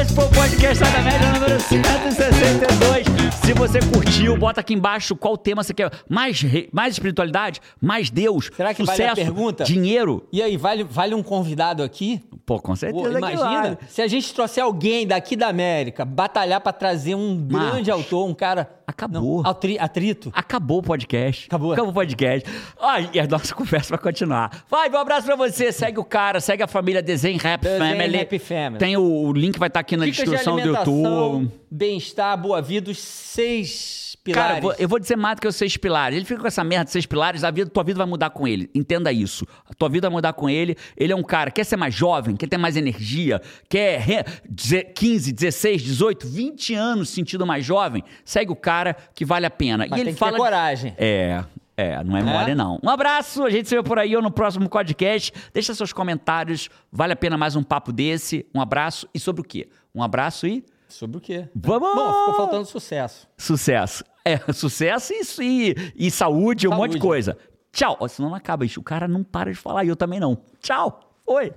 Esse foi o podcast da média número 162. Se você curtiu, bota aqui embaixo qual tema você quer. Mais, mais espiritualidade, mais Deus, Será que vale sucesso, a pergunta? dinheiro. E aí, vale, vale um convidado aqui? Pô, com Pô, certeza que imagina, vale. se a gente trouxer alguém daqui da América, batalhar pra trazer um grande autor, um cara... Acabou. Não, atri- atrito. Acabou o podcast. Acabou. Acabou o podcast. Ó, e a nossa [LAUGHS] conversa vai continuar. Vai, um abraço pra você. Segue o cara, segue a família Desenho Rap Desenho Family. Rap Family. Tem o, o link, vai estar aqui na Dicas de descrição do alimentação, YouTube. bem-estar, boa vida, os seis Cara, pilares. eu vou, eu vou dizer mais do que os seis pilares. Ele fica com essa merda de seis pilares, a vida, tua vida vai mudar com ele. Entenda isso. A tua vida vai mudar com ele. Ele é um cara, quer ser mais jovem? quer ter mais energia, quer re- deze- 15, 16, 18, 20 anos sentindo mais jovem, segue o cara que vale a pena. Mas e ele tem que fala ter coragem. é, é, não é mole não. Um abraço, a gente se vê por aí ou no próximo podcast. Deixa seus comentários, vale a pena mais um papo desse. Um abraço e sobre o quê? Um abraço e Sobre o quê? Vamos! Bom, ficou faltando sucesso. sucesso. É, [LAUGHS] sucesso e, e, e saúde, um monte de Saúde. coisa. Tchau. Ó, Senão não acaba isso. O cara não para de falar e eu também não. Tchau. Oi.